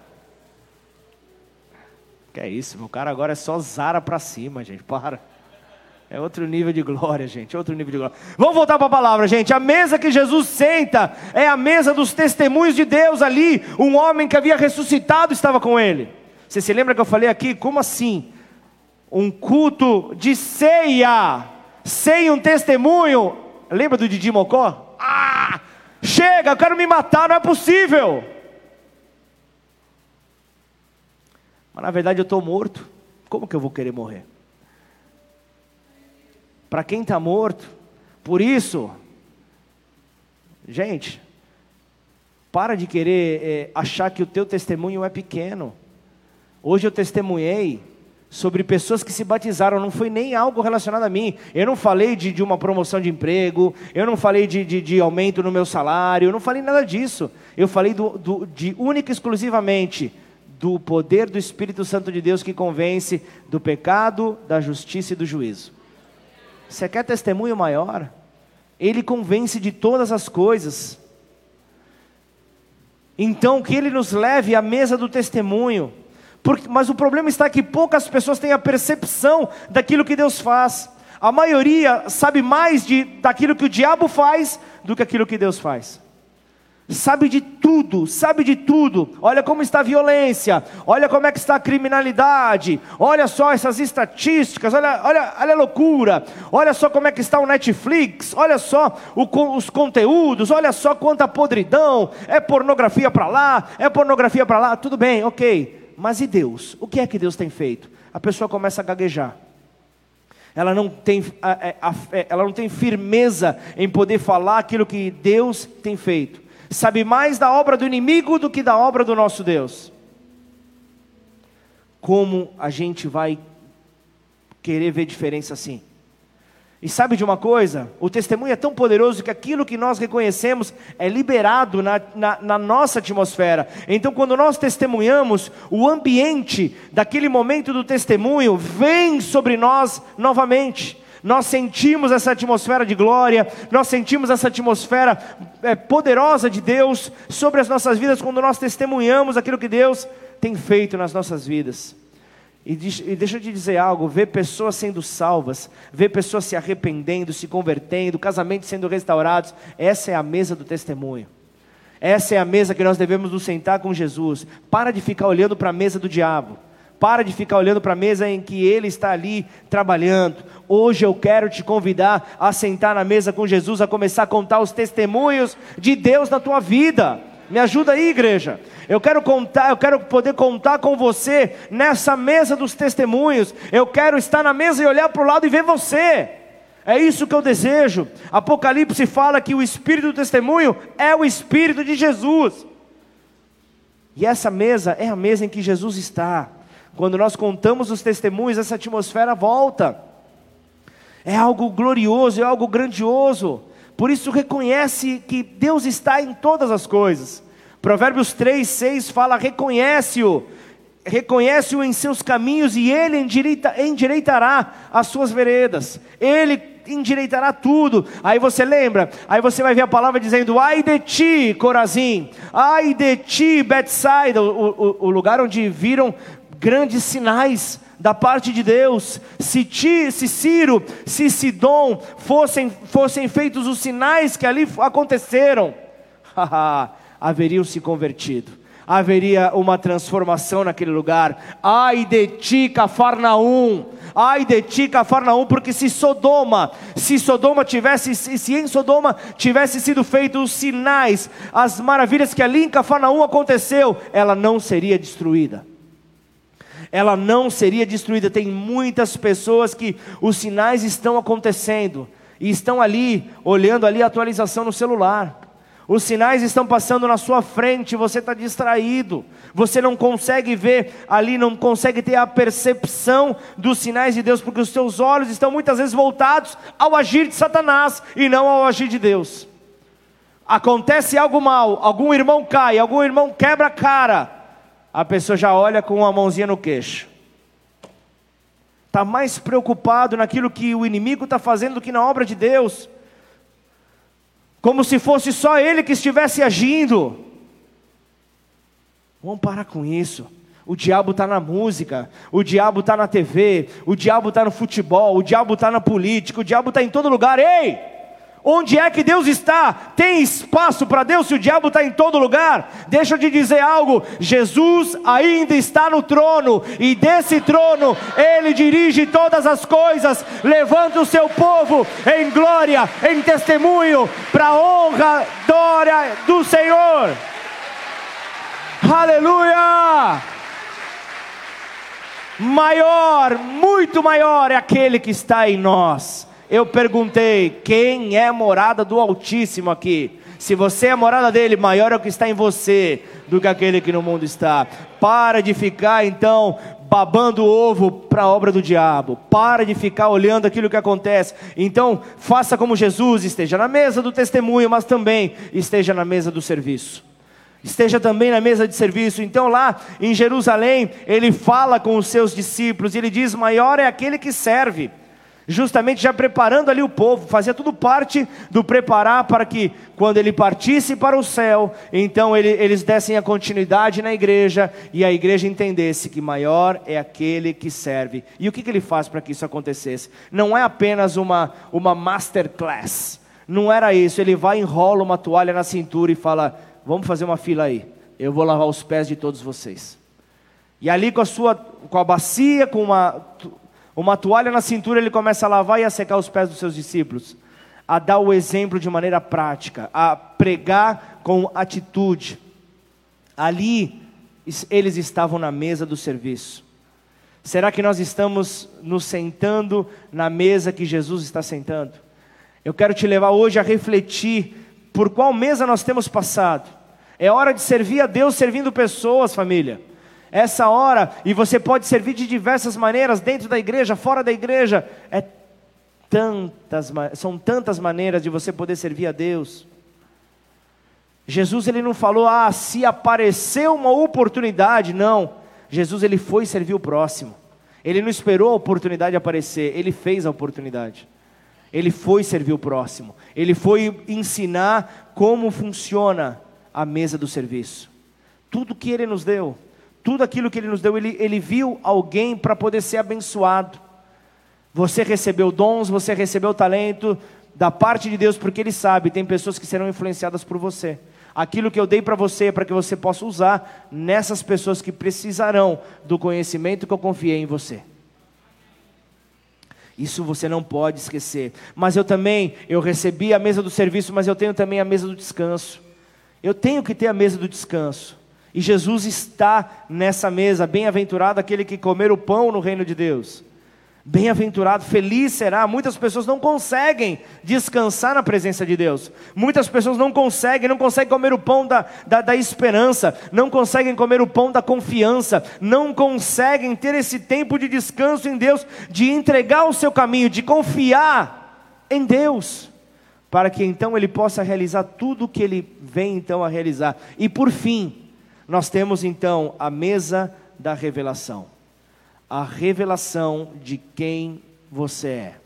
Que é isso, meu cara agora é só Zara pra cima, gente. Para. É outro nível de glória, gente. Outro nível de glória. Vamos voltar para a palavra, gente. A mesa que Jesus senta é a mesa dos testemunhos de Deus ali. Um homem que havia ressuscitado estava com ele. Você se lembra que eu falei aqui? Como assim? Um culto de ceia sem um testemunho. Lembra do Didi Mocó? Ah, chega, eu quero me matar, não é possível. Mas na verdade eu estou morto. Como que eu vou querer morrer? Para quem está morto, por isso, gente, para de querer é, achar que o teu testemunho é pequeno. Hoje eu testemunhei sobre pessoas que se batizaram, não foi nem algo relacionado a mim. Eu não falei de, de uma promoção de emprego, eu não falei de, de, de, aumento no meu salário, eu não falei nada disso. Eu falei do, do, de única e exclusivamente do poder do Espírito Santo de Deus que convence do pecado, da justiça e do juízo. Você quer testemunho maior? Ele convence de todas as coisas. Então, que ele nos leve à mesa do testemunho porque, mas o problema está que poucas pessoas têm a percepção daquilo que Deus faz. A maioria sabe mais de, daquilo que o diabo faz do que aquilo que Deus faz. Sabe de tudo, sabe de tudo. Olha como está a violência, olha como é que está a criminalidade, olha só essas estatísticas, olha, olha, olha a loucura, olha só como é que está o Netflix, olha só o, os conteúdos, olha só quanta podridão, é pornografia para lá, é pornografia para lá, tudo bem, ok mas e Deus? O que é que Deus tem feito? A pessoa começa a gaguejar. Ela não tem, é, ela não tem firmeza em poder falar aquilo que Deus tem feito. Sabe mais da obra do inimigo do que da obra do nosso Deus. Como a gente vai querer ver diferença assim? E sabe de uma coisa? O testemunho é tão poderoso que aquilo que nós reconhecemos é liberado na, na, na, nossa atmosfera. Então, quando nós testemunhamos, o ambiente daquele momento do testemunho vem sobre nós novamente. Nós sentimos essa atmosfera de glória, nós sentimos essa atmosfera é, poderosa de Deus sobre as nossas vidas quando nós testemunhamos aquilo que Deus tem feito nas nossas vidas. E, deixa eu te dizer algo: ver pessoas sendo salvas, ver pessoas se arrependendo, se convertendo, casamentos sendo restaurados, essa é a mesa do testemunho. Essa é a mesa que nós devemos nos sentar com Jesus. Para de ficar olhando para a mesa do diabo. Para de ficar olhando para a mesa em que ele está ali trabalhando. Hoje eu quero te convidar a sentar na mesa com Jesus, a começar a contar os testemunhos de Deus na tua vida. Me ajuda aí, igreja. Eu quero contar, eu quero poder contar com você nessa mesa dos testemunhos. Eu quero estar na mesa e olhar para o lado e ver você. É isso que eu desejo. Apocalipse fala que o espírito do testemunho é o espírito de Jesus. E essa mesa é a mesa em que Jesus está. Quando nós contamos os testemunhos, essa atmosfera volta. É algo glorioso, é algo grandioso. Por isso reconhece que Deus está em todas as coisas. Provérbios 3, 6 fala: reconhece-o, reconhece-o em seus caminhos e ele endireita, endireitará as suas veredas. Ele endireitará tudo. Aí você lembra? Aí você vai ver a palavra dizendo: Ai de ti, Corazim, ai de ti, Betsaida, o, o, o lugar onde viram grandes sinais da parte de Deus, se, Ti, se Ciro, se Sidom fossem, fossem feitos os sinais que ali aconteceram, <laughs> haveriam se convertido haveria uma transformação naquele lugar. Ai de ti, Cafarnaum! Ai de ti, Cafarnaum, porque se Sodoma, se Sodoma tivesse, se em Sodoma tivesse sido feitos os sinais, as maravilhas que ali em Cafarnaum aconteceu, ela não seria destruída ela não seria destruída. Tem muitas pessoas que os sinais estão acontecendo e estão ali olhando ali a atualização no celular. Os sinais estão passando na sua frente, você está distraído, você não consegue ver ali, não consegue ter a percepção dos sinais de Deus, porque os seus olhos estão muitas vezes voltados ao agir de Satanás e não ao agir de Deus. Acontece algo mal, algum irmão cai, algum irmão quebra a cara, a pessoa já olha com uma mãozinha no queixo. Está mais preocupado naquilo que o inimigo está fazendo do que na obra de Deus como se fosse só ele que estivesse agindo. Vamos parar com isso. O diabo está na música, o diabo está na TV, o diabo está no futebol, o diabo está na política, o diabo está em todo lugar. Ei! Onde é que Deus está? Tem espaço para Deus se o diabo está em todo lugar? Deixa eu te dizer algo: Jesus ainda está no trono, e desse trono ele dirige todas as coisas, levanta o seu povo em glória, em testemunho, para a honra, glória do Senhor. Aleluia! Maior, muito maior é aquele que está em nós eu perguntei: quem é morada do Altíssimo aqui? Se você é morada dele, maior é o que está em você do que aquele que no mundo está. Para de ficar então babando ovo para a obra do diabo. Para de ficar olhando aquilo que acontece. Então, faça como Jesus, esteja na mesa do testemunho, mas também esteja na mesa do serviço. Esteja também na mesa de serviço. Então, lá em Jerusalém, ele fala com os seus discípulos e ele diz: Maior é aquele que serve justamente já preparando ali o povo, fazia tudo parte do preparar para que, quando ele partisse para o céu, então ele, eles dessem a continuidade na igreja e a igreja entendesse que maior é aquele que serve. E o que, que ele faz para que isso acontecesse? Não é apenas uma, uma masterclass, não era isso. Ele vai, enrola uma toalha na cintura e fala: Vamos fazer uma fila aí, eu vou lavar os pés de todos vocês. E ali com a sua, com a bacia, com uma uma toalha na cintura, ele começa a lavar e a secar os pés dos seus discípulos, a dar o exemplo de maneira prática, a pregar com atitude. Ali, eles estavam na mesa do serviço. Será que nós estamos nos sentando na mesa que Jesus está sentando? Eu quero te levar hoje a refletir por qual mesa nós temos passado. É hora de servir a Deus servindo pessoas, família essa hora, e você pode servir de diversas maneiras, dentro da igreja, fora da igreja. É tantas, são tantas maneiras de você poder servir a Deus. Jesus ele não falou, ah, se aparecer uma oportunidade, não. Jesus ele foi servir o próximo. Ele não esperou a oportunidade aparecer, ele fez a oportunidade. Ele foi servir o próximo. Ele foi ensinar como funciona a mesa do serviço. Tudo que ele nos deu, tudo aquilo que Ele nos deu, Ele, ele viu alguém para poder ser abençoado. Você recebeu dons, você recebeu talento da parte de Deus, porque Ele sabe, tem pessoas que serão influenciadas por você. Aquilo que eu dei para você é para que você possa usar nessas pessoas que precisarão do conhecimento que eu confiei em você. Isso você não pode esquecer. Mas eu também, eu recebi a mesa do serviço, mas eu tenho também a mesa do descanso. Eu tenho que ter a mesa do descanso. E Jesus está nessa mesa. Bem-aventurado aquele que comer o pão no reino de Deus. Bem-aventurado, feliz será. Muitas pessoas não conseguem descansar na presença de Deus. Muitas pessoas não conseguem, não conseguem comer o pão da, da, da, esperança, não conseguem comer o pão da confiança, não conseguem ter esse tempo de descanso em Deus, de entregar o seu caminho, de confiar em Deus, para que então Ele possa realizar tudo o que Ele vem então a realizar. E por fim, nós temos então a mesa da revelação a revelação de quem você é.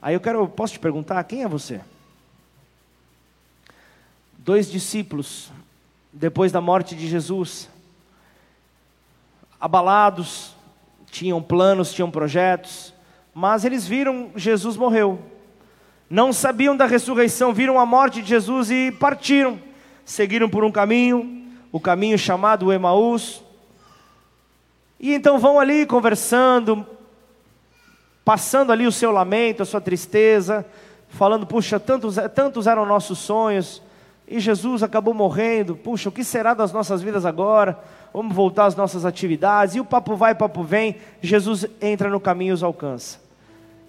Aí eu quero, posso te perguntar, quem é você? Dois discípulos, depois da morte de Jesus, abalados, tinham planos, tinham projetos, mas eles viram Jesus morreu. Não sabiam da ressurreição, viram a morte de Jesus e partiram. Seguiram por um caminho, o caminho chamado Emaús. E então vão ali conversando, passando ali o seu lamento, a sua tristeza, falando: puxa, tantos, tantos eram nossos sonhos, e Jesus acabou morrendo, puxa, o que será das nossas vidas agora? Vamos voltar às nossas atividades, e o papo vai, papo vem, Jesus entra no caminho e os alcança.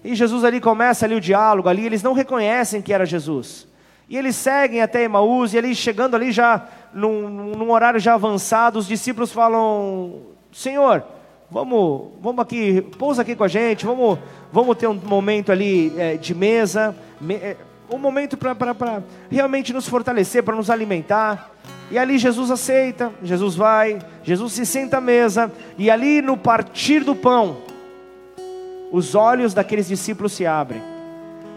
E Jesus ali começa ali o diálogo, ali eles não reconhecem que era Jesus. E eles seguem até Emaús, e ali chegando ali já num, num horário já avançado, os discípulos falam: Senhor, vamos, vamos aqui, pousa aqui com a gente, vamos, vamos ter um momento ali é, de mesa, me, é, um momento para realmente nos fortalecer, para nos alimentar. E ali Jesus aceita, Jesus vai, Jesus se senta à mesa, e ali no partir do pão, os olhos daqueles discípulos se abrem.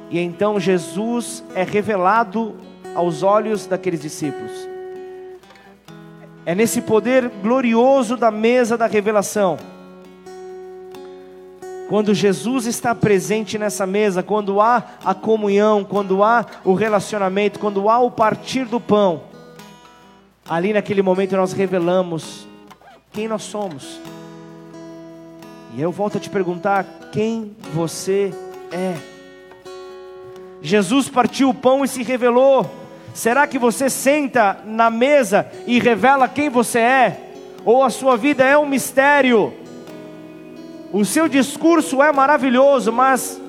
E então Jesus é revelado aos olhos daqueles discípulos. É nesse poder glorioso da mesa da revelação. Quando Jesus está presente nessa mesa, quando há a comunhão, quando há o relacionamento, quando há o partir do pão, ali naquele momento nós revelamos quem nós somos. E eu volto a te perguntar: quem você é? Jesus partiu o pão e se revelou. Será que você senta na mesa e revela quem você é? Ou a sua vida é um mistério? O seu discurso é maravilhoso, mas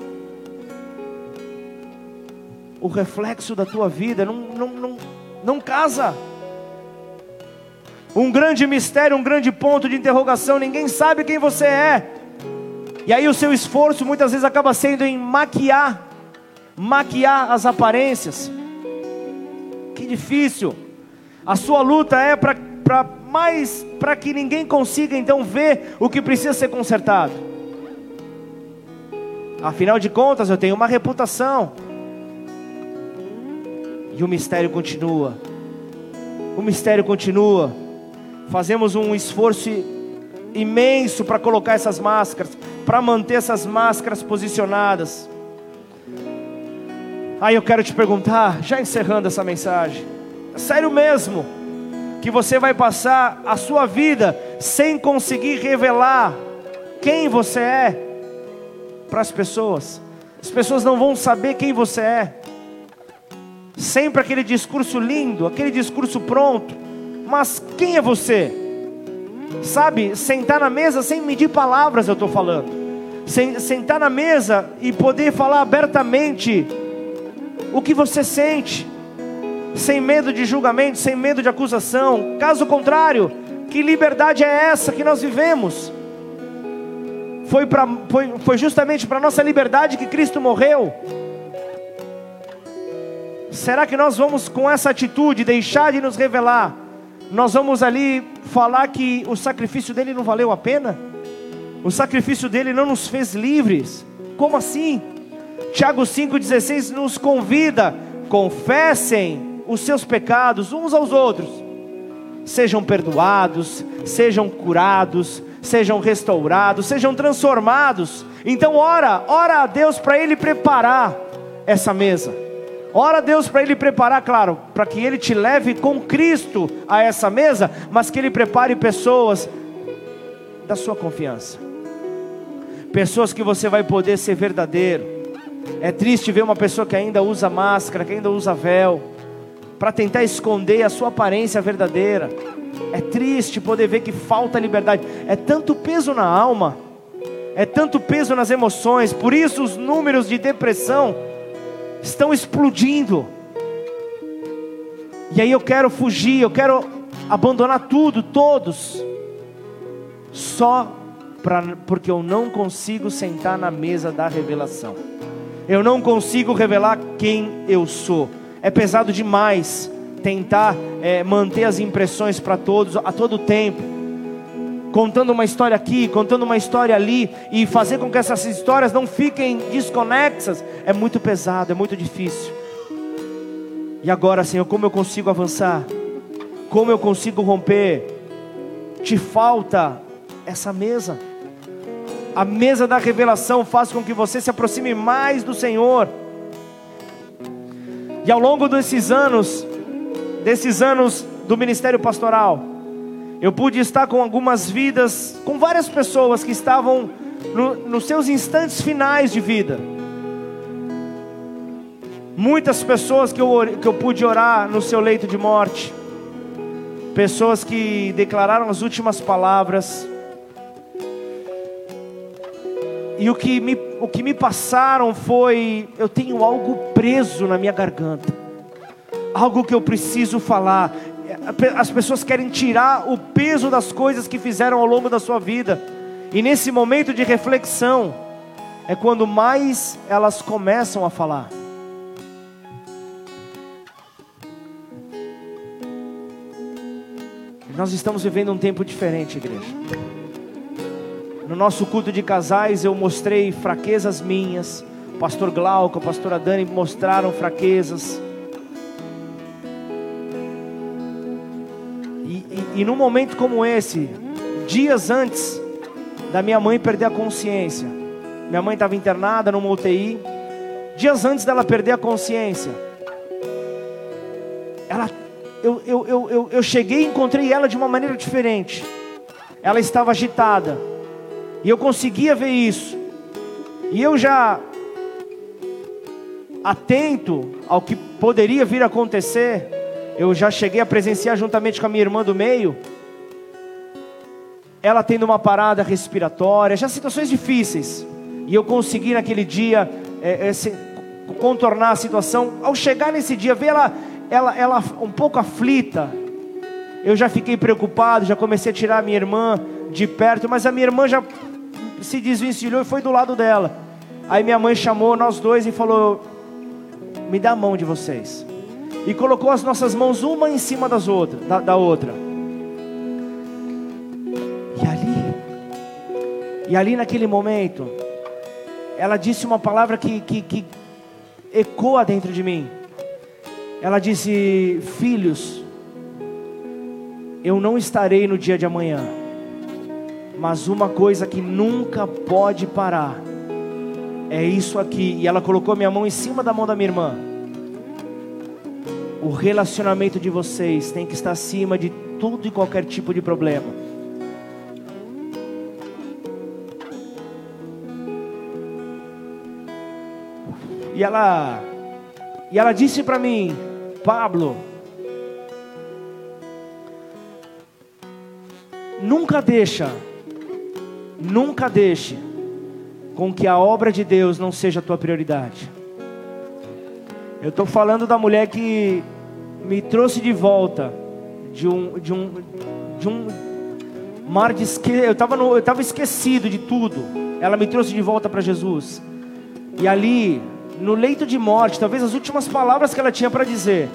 o reflexo da tua vida não, não, não, não casa. Um grande mistério, um grande ponto de interrogação, ninguém sabe quem você é. E aí o seu esforço muitas vezes acaba sendo em maquiar maquiar as aparências. Que difícil. A sua luta é para mais para que ninguém consiga então ver o que precisa ser consertado. Afinal de contas, eu tenho uma reputação. E o mistério continua. O mistério continua. Fazemos um esforço imenso para colocar essas máscaras, para manter essas máscaras posicionadas. Aí eu quero te perguntar, já encerrando essa mensagem, é sério mesmo, que você vai passar a sua vida sem conseguir revelar quem você é para as pessoas? As pessoas não vão saber quem você é. Sempre aquele discurso lindo, aquele discurso pronto, mas quem é você? Sabe, sentar na mesa sem medir palavras, eu estou falando. Sentar na mesa e poder falar abertamente o que você sente, sem medo de julgamento, sem medo de acusação. Caso contrário, que liberdade é essa que nós vivemos? Foi, pra, foi, foi justamente para nossa liberdade que Cristo morreu. Será que nós vamos, com essa atitude, deixar de nos revelar? Nós vamos ali falar que o sacrifício dele não valeu a pena? O sacrifício dele não nos fez livres? Como assim? Tiago 5,16 nos convida: confessem os seus pecados uns aos outros, sejam perdoados, sejam curados, sejam restaurados, sejam transformados. Então, ora, ora a Deus para Ele preparar essa mesa. Ora a Deus para Ele preparar, claro, para que Ele te leve com Cristo a essa mesa, mas que Ele prepare pessoas da sua confiança, pessoas que você vai poder ser verdadeiro é triste ver uma pessoa que ainda usa máscara, que ainda usa véu, para tentar esconder a sua aparência verdadeira. É triste poder ver que falta liberdade. É tanto peso na alma, é tanto peso nas emoções. Por isso os números de depressão estão explodindo. E aí eu quero fugir, eu quero abandonar tudo, todos, só pra, porque eu não consigo sentar na mesa da revelação eu não consigo revelar quem eu sou. É pesado demais tentar é, manter as impressões para todos a todo tempo, contando uma história aqui, contando uma história ali, e fazer com que essas histórias não fiquem desconexas. É muito pesado, é muito difícil. E agora, Senhor, como eu consigo avançar? Como eu consigo romper? Te falta essa mesa a mesa da revelação faz com que você se aproxime mais do Senhor. E ao longo desses anos, desses anos do ministério pastoral, eu pude estar com algumas vidas, com várias pessoas que estavam no, nos seus instantes finais de vida. Muitas pessoas que eu, que eu pude orar no seu leito de morte, pessoas que declararam as últimas palavras, E o que, me, o que me passaram foi: eu tenho algo preso na minha garganta, algo que eu preciso falar. As pessoas querem tirar o peso das coisas que fizeram ao longo da sua vida, e nesse momento de reflexão, é quando mais elas começam a falar. Nós estamos vivendo um tempo diferente, igreja. No nosso culto de casais eu mostrei fraquezas minhas. O pastor Glauco, a pastora Dani mostraram fraquezas. E, e, e num momento como esse, dias antes da minha mãe perder a consciência, minha mãe estava internada numa UTI. Dias antes dela perder a consciência, ela, eu, eu, eu, eu, eu cheguei e encontrei ela de uma maneira diferente. Ela estava agitada e eu conseguia ver isso. E eu já atento ao que poderia vir a acontecer, eu já cheguei a presenciar juntamente com a minha irmã do meio, ela tendo uma parada respiratória, já situações difíceis. E eu consegui naquele dia é, é, se, contornar a situação. Ao chegar nesse dia, ver ela, ela, ela um pouco aflita, eu já fiquei preocupado, já comecei a tirar a minha irmã de perto, mas a minha irmã já se desvencilhou e foi do lado dela. Aí minha mãe chamou nós dois e falou: Me dá a mão de vocês. E colocou as nossas mãos uma em cima das outras, da, da outra. E ali, e ali naquele momento, ela disse uma palavra que, que, que ecoa dentro de mim. Ela disse: Filhos, eu não estarei no dia de amanhã mas uma coisa que nunca pode parar é isso aqui. E ela colocou minha mão em cima da mão da minha irmã. O relacionamento de vocês tem que estar acima de tudo e qualquer tipo de problema. E ela e ela disse para mim, Pablo, nunca deixa Nunca deixe com que a obra de Deus não seja a tua prioridade. Eu estou falando da mulher que me trouxe de volta de um, de um, de um mar de esque... eu estava eu estava esquecido de tudo. Ela me trouxe de volta para Jesus. E ali, no leito de morte, talvez as últimas palavras que ela tinha para dizer,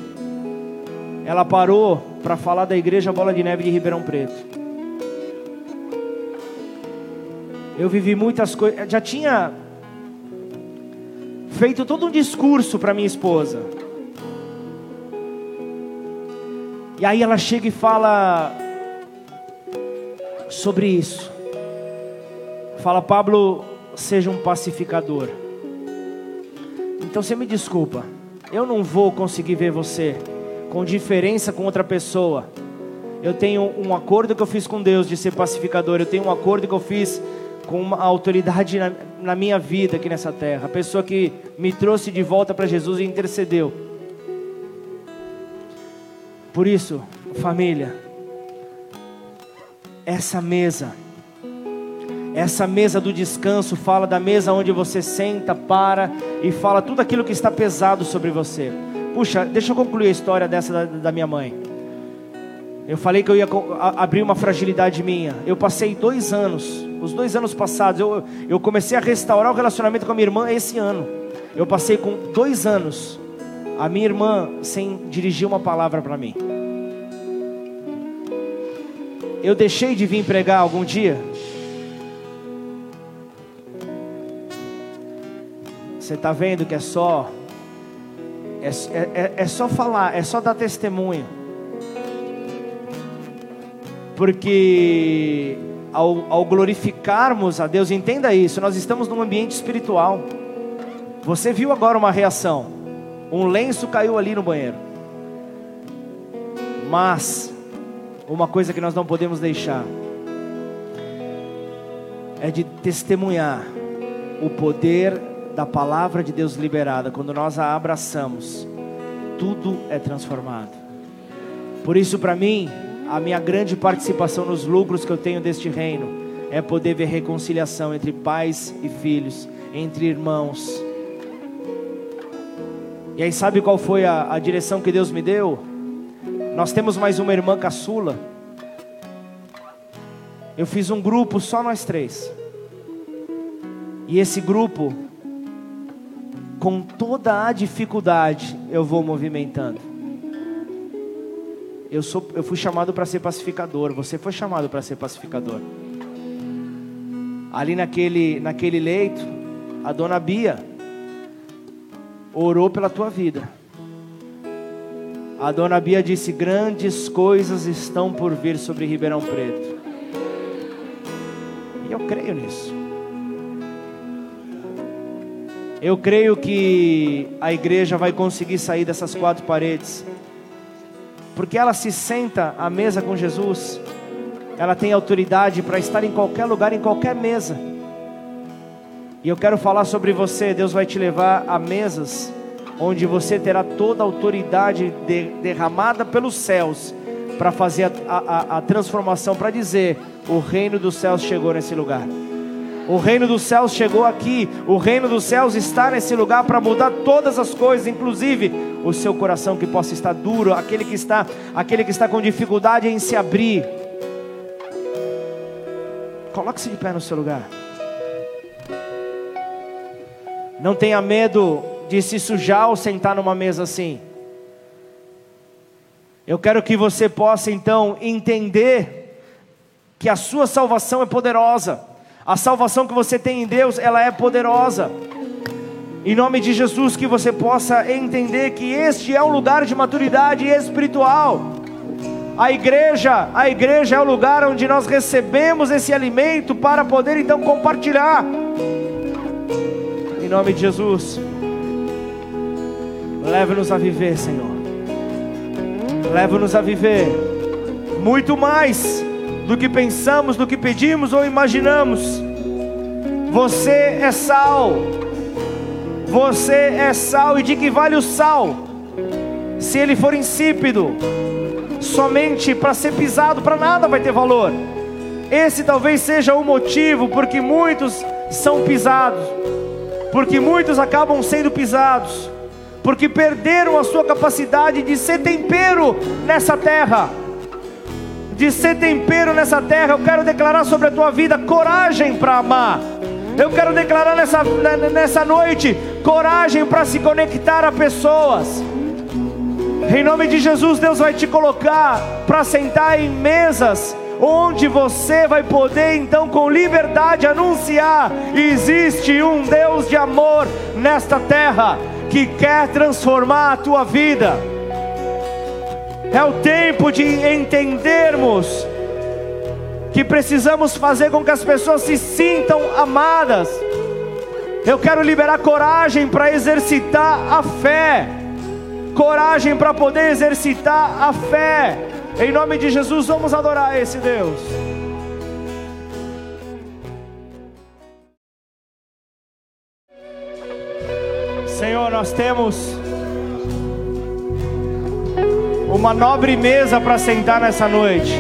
ela parou para falar da igreja Bola de Neve de Ribeirão Preto. Eu vivi muitas coisas. Já tinha feito todo um discurso para minha esposa. E aí ela chega e fala sobre isso. Fala, Pablo, seja um pacificador. Então você me desculpa, eu não vou conseguir ver você com diferença com outra pessoa. Eu tenho um acordo que eu fiz com Deus de ser pacificador. Eu tenho um acordo que eu fiz com uma autoridade na, na minha vida aqui nessa terra, a pessoa que me trouxe de volta para Jesus e intercedeu. Por isso, família, essa mesa, essa mesa do descanso fala da mesa onde você senta, para e fala tudo aquilo que está pesado sobre você. Puxa, deixa eu concluir a história dessa da, da minha mãe. Eu falei que eu ia abrir uma fragilidade minha. Eu passei dois anos os dois anos passados, eu, eu comecei a restaurar o relacionamento com a minha irmã esse ano. Eu passei com dois anos, a minha irmã sem dirigir uma palavra para mim. Eu deixei de vir pregar algum dia? Você está vendo que é só, é, é, é só falar, é só dar testemunho. Porque ao, ao glorificarmos a Deus, entenda isso, nós estamos num ambiente espiritual. Você viu agora uma reação, um lenço caiu ali no banheiro. Mas, uma coisa que nós não podemos deixar é de testemunhar o poder da palavra de Deus liberada. Quando nós a abraçamos, tudo é transformado. Por isso, para mim, a minha grande participação nos lucros que eu tenho deste reino é poder ver reconciliação entre pais e filhos, entre irmãos. E aí, sabe qual foi a, a direção que Deus me deu? Nós temos mais uma irmã caçula. Eu fiz um grupo só nós três. E esse grupo, com toda a dificuldade, eu vou movimentando. Eu, sou, eu fui chamado para ser pacificador, você foi chamado para ser pacificador. Ali naquele, naquele leito, a dona Bia orou pela tua vida. A dona Bia disse: Grandes coisas estão por vir sobre Ribeirão Preto. E eu creio nisso. Eu creio que a igreja vai conseguir sair dessas quatro paredes, porque ela se senta à mesa com Jesus, ela tem autoridade para estar em qualquer lugar, em qualquer mesa. E eu quero falar sobre você, Deus vai te levar a mesas onde você terá toda a autoridade de, derramada pelos céus para fazer a, a, a transformação, para dizer: o reino dos céus chegou nesse lugar. O reino dos céus chegou aqui. O reino dos céus está nesse lugar para mudar todas as coisas, inclusive o seu coração que possa estar duro, aquele que está, aquele que está com dificuldade em se abrir. Coloque-se de pé no seu lugar. Não tenha medo de se sujar ou sentar numa mesa assim. Eu quero que você possa então entender que a sua salvação é poderosa. A salvação que você tem em Deus, ela é poderosa. Em nome de Jesus, que você possa entender que este é um lugar de maturidade espiritual. A igreja, a igreja é o lugar onde nós recebemos esse alimento para poder então compartilhar. Em nome de Jesus. Leve-nos a viver, Senhor. Leve-nos a viver muito mais do que pensamos, do que pedimos ou imaginamos. Você é sal. Você é sal e de que vale o sal? Se ele for insípido, somente para ser pisado, para nada vai ter valor. Esse talvez seja o motivo porque muitos são pisados, porque muitos acabam sendo pisados, porque perderam a sua capacidade de ser tempero nessa terra de ser tempero nessa terra. Eu quero declarar sobre a tua vida coragem para amar. Eu quero declarar nessa, nessa noite coragem para se conectar a pessoas. Em nome de Jesus, Deus vai te colocar para sentar em mesas onde você vai poder então com liberdade anunciar: existe um Deus de amor nesta terra que quer transformar a tua vida. É o tempo de entendermos que precisamos fazer com que as pessoas se sintam amadas. Eu quero liberar coragem para exercitar a fé. Coragem para poder exercitar a fé. Em nome de Jesus, vamos adorar esse Deus. Senhor, nós temos uma nobre mesa para sentar nessa noite.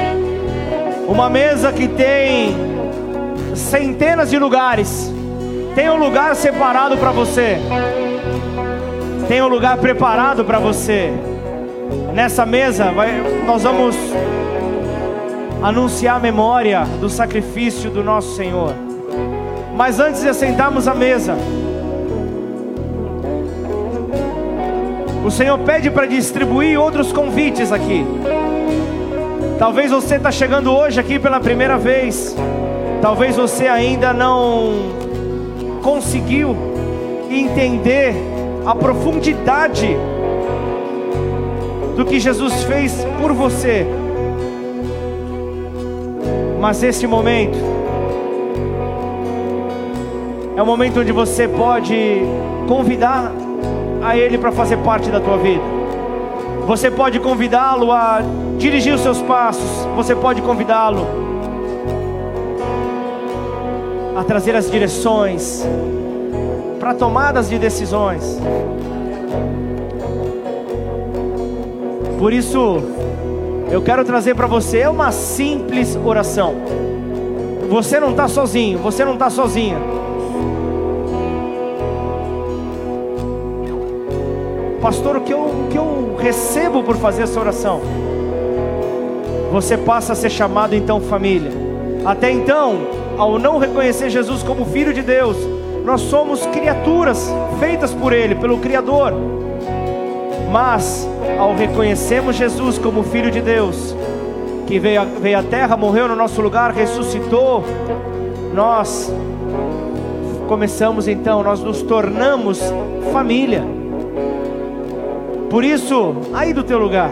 Uma mesa que tem centenas de lugares. Tem um lugar separado para você. Tem um lugar preparado para você. Nessa mesa, vai, nós vamos anunciar a memória do sacrifício do nosso Senhor. Mas antes de sentarmos à mesa, O Senhor pede para distribuir outros convites aqui. Talvez você está chegando hoje aqui pela primeira vez. Talvez você ainda não conseguiu entender a profundidade do que Jesus fez por você. Mas esse momento é o momento onde você pode convidar a Ele para fazer parte da tua vida. Você pode convidá-lo a dirigir os seus passos, você pode convidá-lo a trazer as direções para tomadas de decisões. Por isso, eu quero trazer para você uma simples oração. Você não está sozinho, você não está sozinha. Pastor, o que, eu, o que eu recebo por fazer essa oração? Você passa a ser chamado então família. Até então, ao não reconhecer Jesus como Filho de Deus, nós somos criaturas feitas por Ele, pelo Criador. Mas, ao reconhecermos Jesus como Filho de Deus, que veio, veio à terra, morreu no nosso lugar, ressuscitou, nós começamos então, nós nos tornamos família. Por isso, aí do teu lugar,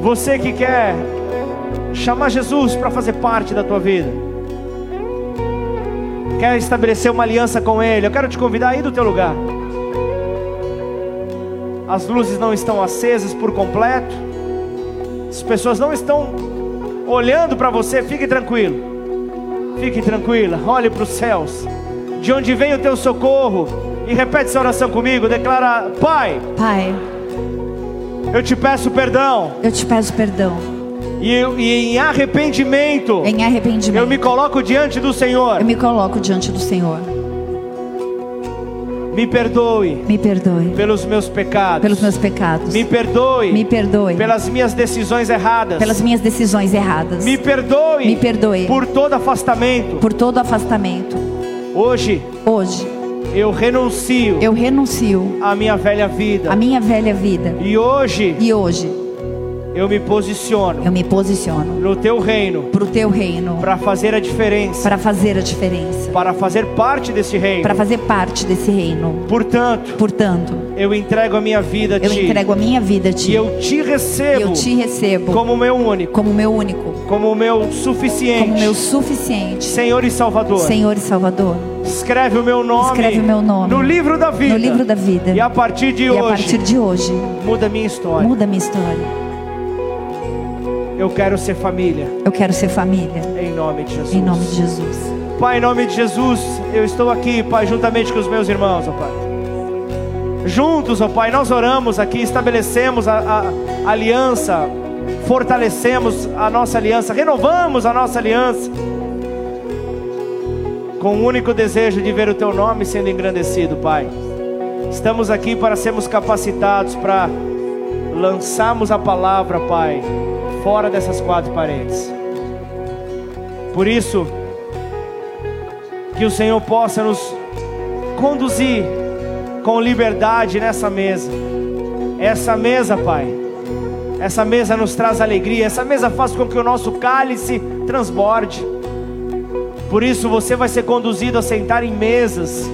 você que quer chamar Jesus para fazer parte da tua vida, quer estabelecer uma aliança com Ele, eu quero te convidar aí do teu lugar. As luzes não estão acesas por completo, as pessoas não estão olhando para você, fique tranquilo, fique tranquila, olhe para os céus, de onde vem o teu socorro, e repete essa oração comigo, declara: Pai, Pai, eu te peço perdão, eu te peço perdão. E, e em arrependimento, Em arrependimento, eu me coloco diante do Senhor, eu me coloco diante do Senhor. me perdoe Me perdoe pelos meus pecados, pelos meus pecados. me perdoe Me perdoe pelas minhas decisões erradas, pelas minhas decisões erradas. me perdoe, Me perdoe por todo afastamento. por todo afastamento. Hoje Hoje eu renuncio eu renuncio à minha velha vida à minha velha vida. e hoje E hoje eu me posiciono eu me posiciono no teu reino para o teu reino, para fazer a diferença, para fazer a diferença, para fazer parte desse reino. para fazer parte desse reino. Portanto, Portanto, eu entrego a minha vida a eu ti entrego a minha vida a e ti. eu te recebo Eu te recebo como meu único, como meu único, como meu suficiente, como meu suficiente, Senhor e Salvador. Senhor e Salvador. Escreve o meu nome, Escreve o meu nome no livro da vida. no livro da vida. E a partir de E a hoje, partir de hoje, muda a minha história. muda a minha história. Eu quero ser família, Eu quero ser família, em nome de Jesus. em nome de Jesus. Pai, em nome de Jesus, eu estou aqui, Pai, juntamente com os meus irmãos, ó Pai. Juntos, ó Pai, nós oramos aqui, estabelecemos a, a- a aliança, fortalecemos a nossa aliança, renovamos a nossa aliança, com o único desejo de ver o Teu nome sendo engrandecido, Pai. Estamos aqui para sermos capacitados para lançarmos a palavra, Pai, fora dessas quatro paredes. Por isso, que o Senhor possa nos conduzir com liberdade nessa mesa. Essa mesa, Pai, essa mesa nos traz alegria, essa mesa faz com que o nosso cálice transborde. Por isso você vai ser conduzido a sentar em mesas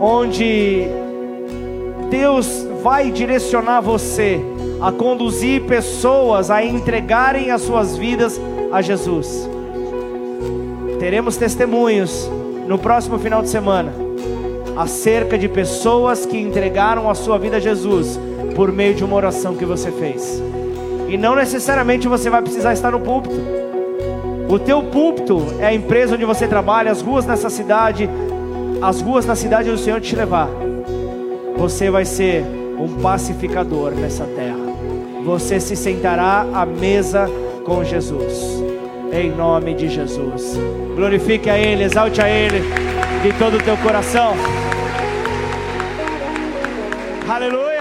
onde Deus vai direcionar você a conduzir pessoas a entregarem as suas vidas a Jesus. Teremos testemunhos no próximo final de semana acerca de pessoas que entregaram a sua vida a Jesus por meio de uma oração que você fez. E não necessariamente você vai precisar estar no púlpito. O teu púlpito é a empresa onde você trabalha, as ruas nessa cidade, as ruas da cidade onde o Senhor te levar. Você vai ser um pacificador nessa terra. Você se sentará à mesa com Jesus. Em nome de Jesus. Glorifique a Ele, exalte a Ele de todo o teu coração. Aleluia.